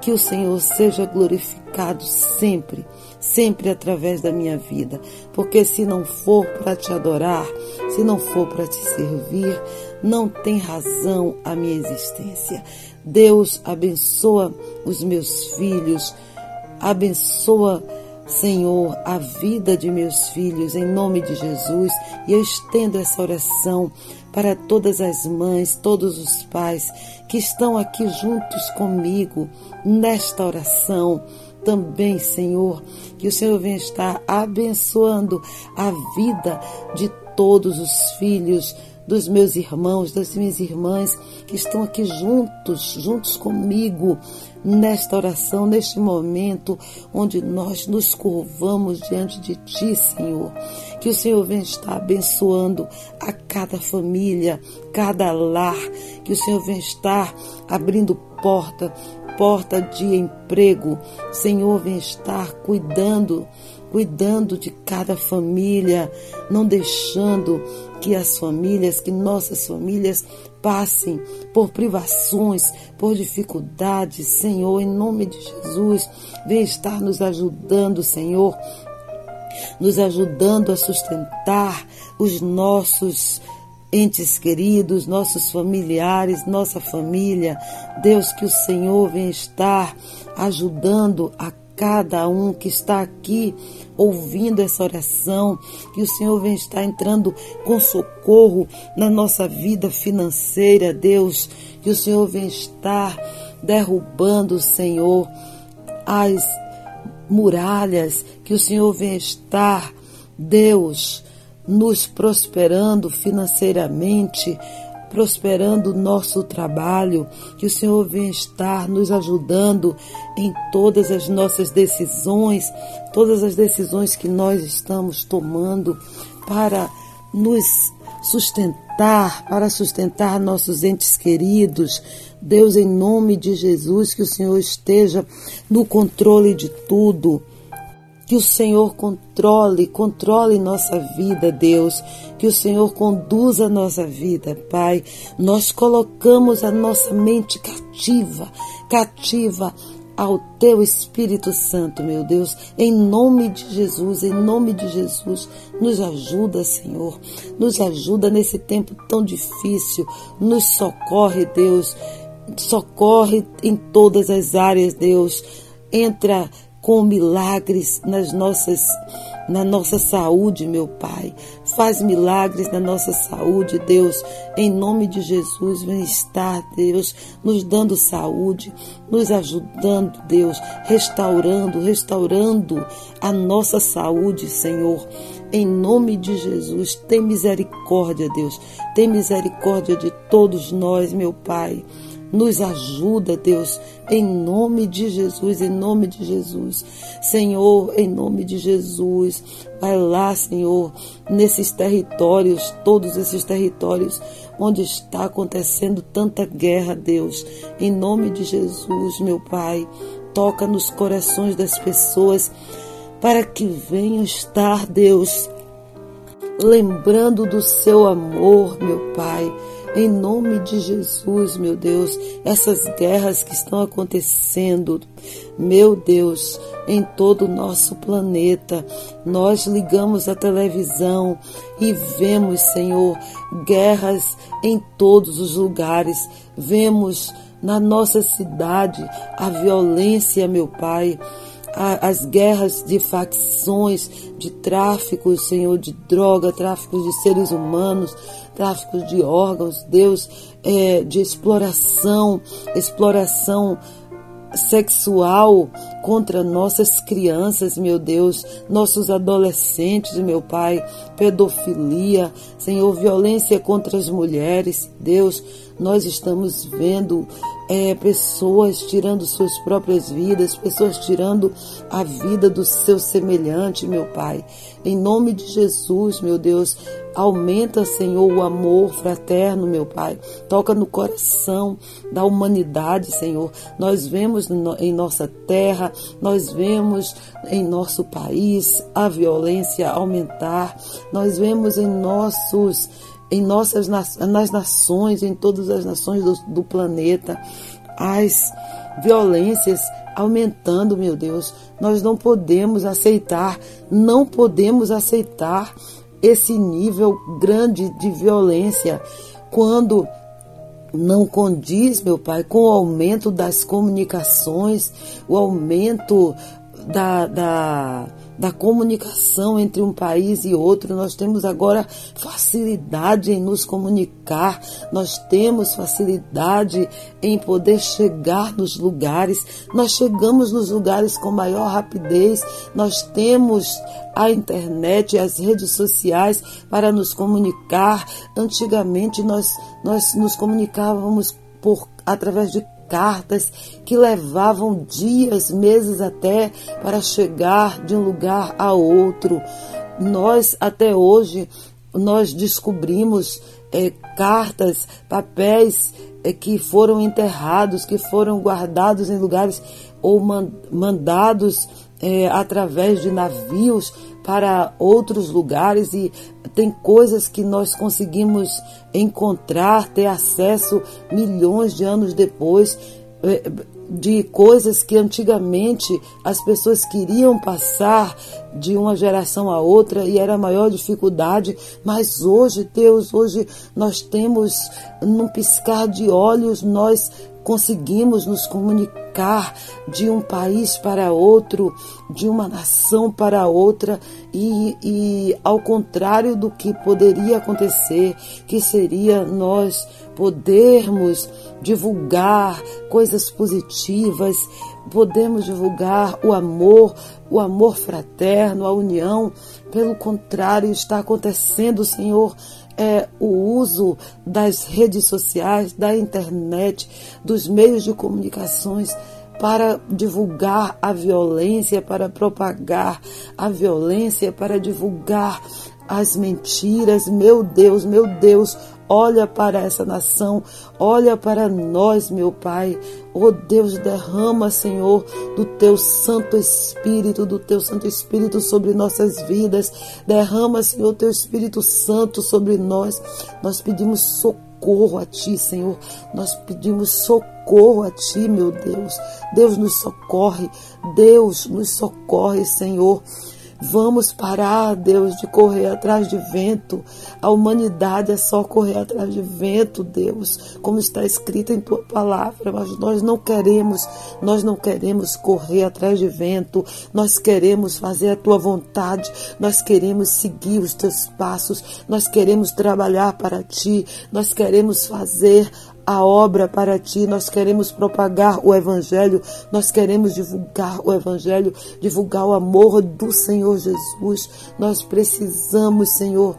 que o Senhor seja glorificado sempre, sempre através da minha vida, porque se não for para te adorar, se não for para te servir, não tem razão a minha existência. Deus abençoa os meus filhos, abençoa Senhor, a vida de meus filhos, em nome de Jesus, e eu estendo essa oração para todas as mães, todos os pais que estão aqui juntos comigo nesta oração. Também, Senhor, que o Senhor venha estar abençoando a vida de todos os filhos dos meus irmãos, das minhas irmãs que estão aqui juntos, juntos comigo nesta oração, neste momento onde nós nos curvamos diante de Ti, Senhor. Que o Senhor venha estar abençoando a cada família, cada lar, que o Senhor venha estar abrindo porta, porta de emprego. Senhor, venha estar cuidando cuidando de cada família, não deixando que as famílias, que nossas famílias passem por privações, por dificuldades, Senhor, em nome de Jesus, vem estar nos ajudando, Senhor, nos ajudando a sustentar os nossos entes queridos, nossos familiares, nossa família. Deus, que o Senhor venha estar ajudando a cada um que está aqui ouvindo essa oração, que o Senhor venha estar entrando com socorro na nossa vida financeira, Deus, que o Senhor venha estar derrubando, Senhor, as muralhas, que o Senhor venha estar, Deus, nos prosperando financeiramente, prosperando o nosso trabalho, que o Senhor venha estar nos ajudando em todas as nossas decisões, todas as decisões que nós estamos tomando para nos sustentar, para sustentar nossos entes queridos. Deus, em nome de Jesus, que o Senhor esteja no controle de tudo que o Senhor controle, controle nossa vida, Deus. Que o Senhor conduza a nossa vida, Pai. Nós colocamos a nossa mente cativa, cativa ao Teu Espírito Santo, meu Deus. Em nome de Jesus, em nome de Jesus, nos ajuda, Senhor. Nos ajuda nesse tempo tão difícil. Nos socorre, Deus. Socorre em todas as áreas, Deus. Entra com milagres nas nossas na nossa saúde, meu Pai. Faz milagres na nossa saúde, Deus. Em nome de Jesus, vem estar, Deus, nos dando saúde, nos ajudando, Deus, restaurando, restaurando a nossa saúde, Senhor. Em nome de Jesus, tem misericórdia, Deus. Tem misericórdia de todos nós, meu Pai. Nos ajuda, Deus, em nome de Jesus, em nome de Jesus. Senhor, em nome de Jesus, vai lá, Senhor, nesses territórios, todos esses territórios onde está acontecendo tanta guerra, Deus. Em nome de Jesus, meu Pai, toca nos corações das pessoas para que venham estar, Deus, lembrando do seu amor, meu Pai em nome de Jesus, meu Deus, essas guerras que estão acontecendo, meu Deus, em todo o nosso planeta, nós ligamos a televisão e vemos, Senhor, guerras em todos os lugares. Vemos na nossa cidade a violência, meu Pai as guerras de facções, de tráfico, Senhor, de droga, tráfico de seres humanos, tráfico de órgãos, Deus, é, de exploração, exploração sexual contra nossas crianças, meu Deus, nossos adolescentes, meu Pai, pedofilia, Senhor, violência contra as mulheres, Deus, nós estamos vendo é, pessoas tirando suas próprias vidas, pessoas tirando a vida do seu semelhante, meu Pai. Em nome de Jesus, meu Deus, aumenta, Senhor, o amor fraterno, meu Pai. Toca no coração da humanidade, Senhor. Nós vemos em nossa terra, nós vemos em nosso país a violência aumentar, nós vemos em nossos em nossas nas nações, em todas as nações do, do planeta, as violências aumentando, meu Deus. Nós não podemos aceitar, não podemos aceitar esse nível grande de violência quando não condiz, meu Pai, com o aumento das comunicações, o aumento da, da da comunicação entre um país e outro. Nós temos agora facilidade em nos comunicar, nós temos facilidade em poder chegar nos lugares. Nós chegamos nos lugares com maior rapidez, nós temos a internet, as redes sociais para nos comunicar. Antigamente nós, nós nos comunicávamos por através de cartas que levavam dias, meses até para chegar de um lugar a outro. Nós até hoje nós descobrimos é, cartas, papéis é, que foram enterrados, que foram guardados em lugares ou mandados é, através de navios para outros lugares e tem coisas que nós conseguimos encontrar, ter acesso milhões de anos depois é, de coisas que antigamente as pessoas queriam passar de uma geração a outra e era a maior dificuldade, mas hoje, Deus, hoje nós temos num piscar de olhos, nós conseguimos nos comunicar de um país para outro, de uma nação para outra, e, e ao contrário do que poderia acontecer, que seria nós podermos divulgar coisas positivas, podemos divulgar o amor, o amor fraterno, a união. Pelo contrário, está acontecendo, Senhor, é o uso das redes sociais, da internet, dos meios de comunicações para divulgar a violência, para propagar a violência, para divulgar as mentiras. Meu Deus, meu Deus, olha para essa nação, olha para nós, meu Pai. Oh Deus, derrama, Senhor, do teu Santo Espírito, do teu Santo Espírito sobre nossas vidas. Derrama, Senhor, teu Espírito Santo sobre nós. Nós pedimos socorro a ti, Senhor. Nós pedimos socorro a ti, meu Deus. Deus nos socorre. Deus nos socorre, Senhor. Vamos parar, Deus, de correr atrás de vento. A humanidade é só correr atrás de vento, Deus, como está escrito em tua palavra, mas nós não queremos, nós não queremos correr atrás de vento. Nós queremos fazer a tua vontade, nós queremos seguir os teus passos, nós queremos trabalhar para ti, nós queremos fazer a obra para ti, nós queremos propagar o Evangelho, nós queremos divulgar o Evangelho, divulgar o amor do Senhor Jesus. Nós precisamos, Senhor,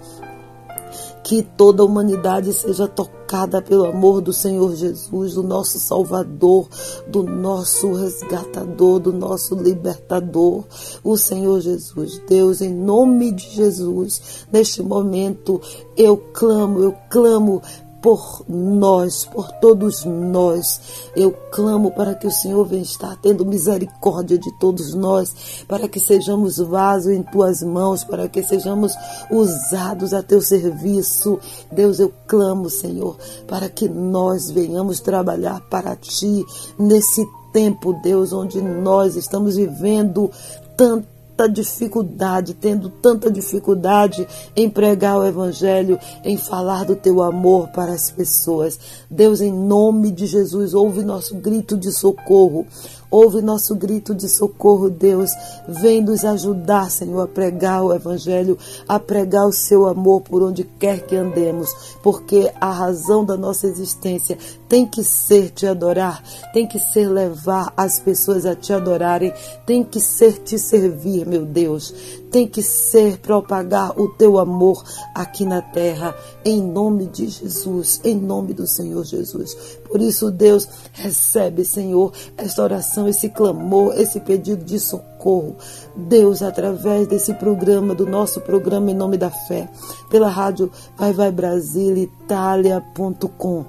que toda a humanidade seja tocada pelo amor do Senhor Jesus, do nosso Salvador, do nosso resgatador, do nosso libertador, o Senhor Jesus. Deus, em nome de Jesus, neste momento eu clamo, eu clamo por nós, por todos nós. Eu clamo para que o Senhor venha estar tendo misericórdia de todos nós, para que sejamos vaso em tuas mãos, para que sejamos usados a teu serviço. Deus, eu clamo, Senhor, para que nós venhamos trabalhar para ti nesse tempo, Deus, onde nós estamos vivendo tanto tanta dificuldade, tendo tanta dificuldade em pregar o Evangelho, em falar do teu amor para as pessoas. Deus, em nome de Jesus, ouve nosso grito de socorro. Ouve nosso grito de socorro, Deus. Vem nos ajudar, Senhor, a pregar o Evangelho, a pregar o seu amor por onde quer que andemos, porque a razão da nossa existência tem que ser te adorar, tem que ser levar as pessoas a te adorarem, tem que ser te servir, meu Deus, tem que ser propagar o teu amor aqui na terra, em nome de Jesus, em nome do Senhor Jesus. Por isso, Deus, recebe, Senhor, esta oração, esse clamor, esse pedido de socorro. Deus, através desse programa, do nosso programa em nome da fé, pela rádio Vai Vai Brasil Itália.com.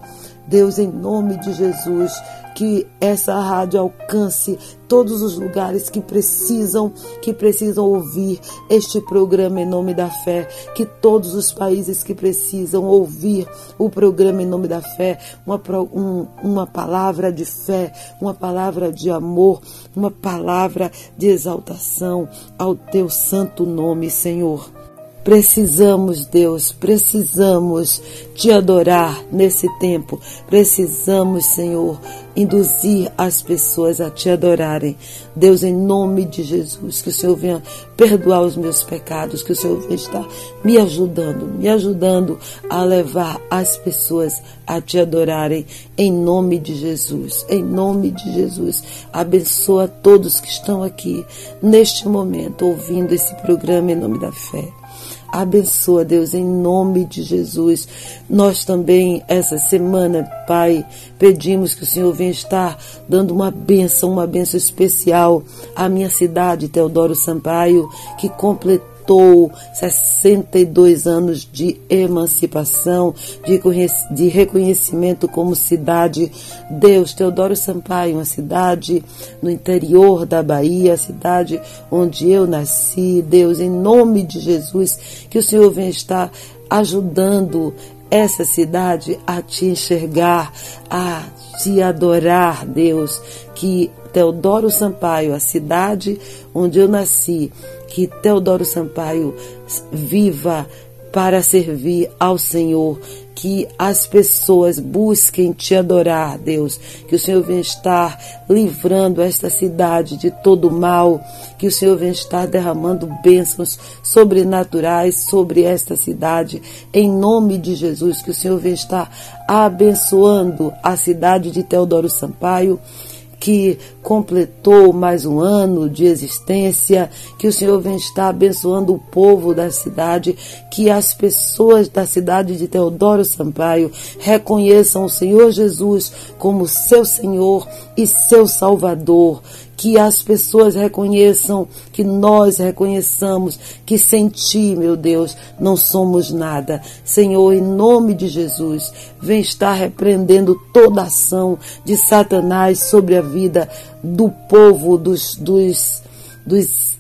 Deus, em nome de Jesus, que essa rádio alcance todos os lugares que precisam, que precisam ouvir este programa em nome da fé, que todos os países que precisam ouvir o programa em nome da fé, uma, um, uma palavra de fé, uma palavra de amor, uma palavra de exaltação ao teu santo nome, Senhor. Precisamos, Deus, precisamos te adorar nesse tempo. Precisamos, Senhor, induzir as pessoas a te adorarem. Deus, em nome de Jesus, que o Senhor venha perdoar os meus pecados, que o Senhor venha estar me ajudando, me ajudando a levar as pessoas a te adorarem. Em nome de Jesus, em nome de Jesus. Abençoa todos que estão aqui neste momento ouvindo esse programa em nome da fé. Abençoa, Deus, em nome de Jesus. Nós também, essa semana, Pai, pedimos que o Senhor venha estar dando uma benção, uma benção especial à minha cidade, Teodoro Sampaio, que completou completou 62 anos de emancipação, de, de reconhecimento como cidade. Deus, Teodoro Sampaio, uma cidade no interior da Bahia, a cidade onde eu nasci. Deus, em nome de Jesus, que o Senhor venha estar ajudando essa cidade a te enxergar, a te adorar, Deus, que Teodoro Sampaio, a cidade onde eu nasci, que Teodoro Sampaio viva para servir ao Senhor, que as pessoas busquem te adorar, Deus, que o Senhor venha estar livrando esta cidade de todo mal, que o Senhor venha estar derramando bênçãos sobrenaturais sobre esta cidade, em nome de Jesus, que o Senhor venha estar abençoando a cidade de Teodoro Sampaio que completou mais um ano de existência, que o Senhor vem estar abençoando o povo da cidade, que as pessoas da cidade de Teodoro Sampaio reconheçam o Senhor Jesus como seu Senhor e seu Salvador, que as pessoas reconheçam, que nós reconheçamos que sem Ti, meu Deus, não somos nada. Senhor, em nome de Jesus, vem estar repreendendo toda ação de Satanás sobre a vida do povo, dos, dos, dos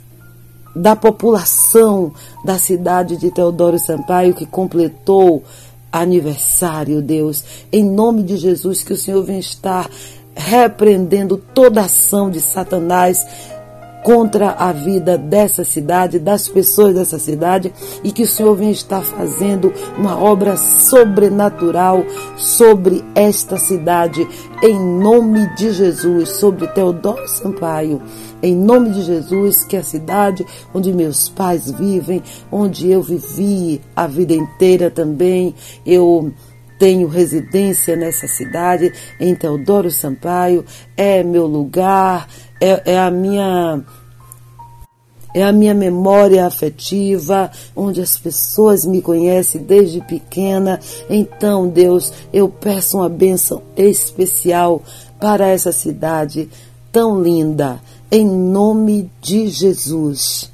da população da cidade de Teodoro Sampaio que completou aniversário, Deus. Em nome de Jesus, que o Senhor venha estar repreendendo toda ação de Satanás contra a vida dessa cidade, das pessoas dessa cidade e que o Senhor venha estar fazendo uma obra sobrenatural sobre esta cidade, em nome de Jesus, sobre Teodoro Sampaio. Em nome de Jesus, que a cidade onde meus pais vivem, onde eu vivi a vida inteira também, eu tenho residência nessa cidade, em Teodoro Sampaio, é meu lugar, é, é a minha é a minha memória afetiva, onde as pessoas me conhecem desde pequena. Então, Deus, eu peço uma bênção especial para essa cidade tão linda, em nome de Jesus.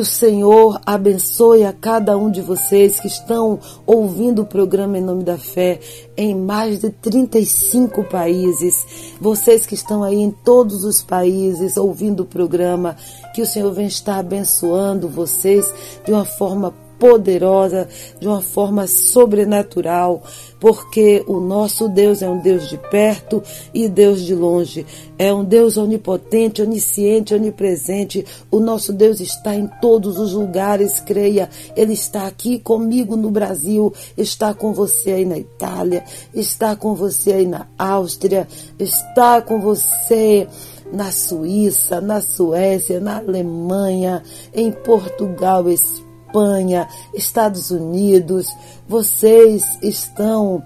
O Senhor abençoe a cada um de vocês que estão ouvindo o programa Em Nome da Fé em mais de 35 países. Vocês que estão aí em todos os países ouvindo o programa, que o Senhor venha estar abençoando vocês de uma forma poderosa, de uma forma sobrenatural, porque o nosso Deus é um Deus de perto e Deus de longe. É um Deus onipotente, onisciente, onipresente. O nosso Deus está em todos os lugares, creia. Ele está aqui comigo no Brasil, está com você aí na Itália, está com você aí na Áustria, está com você na Suíça, na Suécia, na Alemanha, em Portugal, Espanha Espanha, Estados Unidos, vocês estão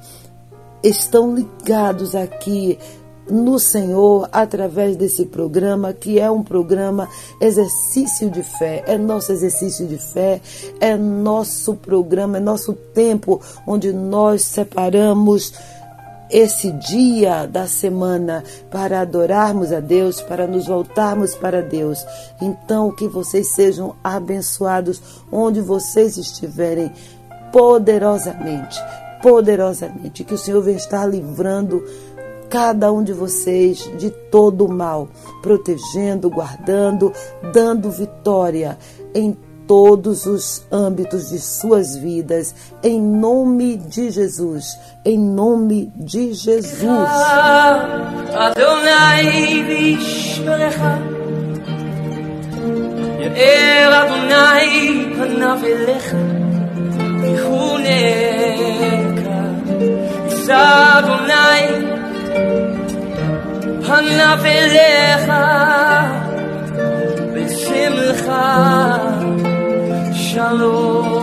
estão ligados aqui no Senhor através desse programa, que é um programa exercício de fé, é nosso exercício de fé, é nosso programa, é nosso tempo onde nós separamos esse dia da semana para adorarmos a Deus, para nos voltarmos para Deus. Então, que vocês sejam abençoados onde vocês estiverem, poderosamente, poderosamente. Que o Senhor venha estar livrando cada um de vocês de todo o mal, protegendo, guardando, dando vitória em todos os âmbitos de suas vidas, em nome de Jesus, em nome de Jesus. פניו אליך בשמחה shalom.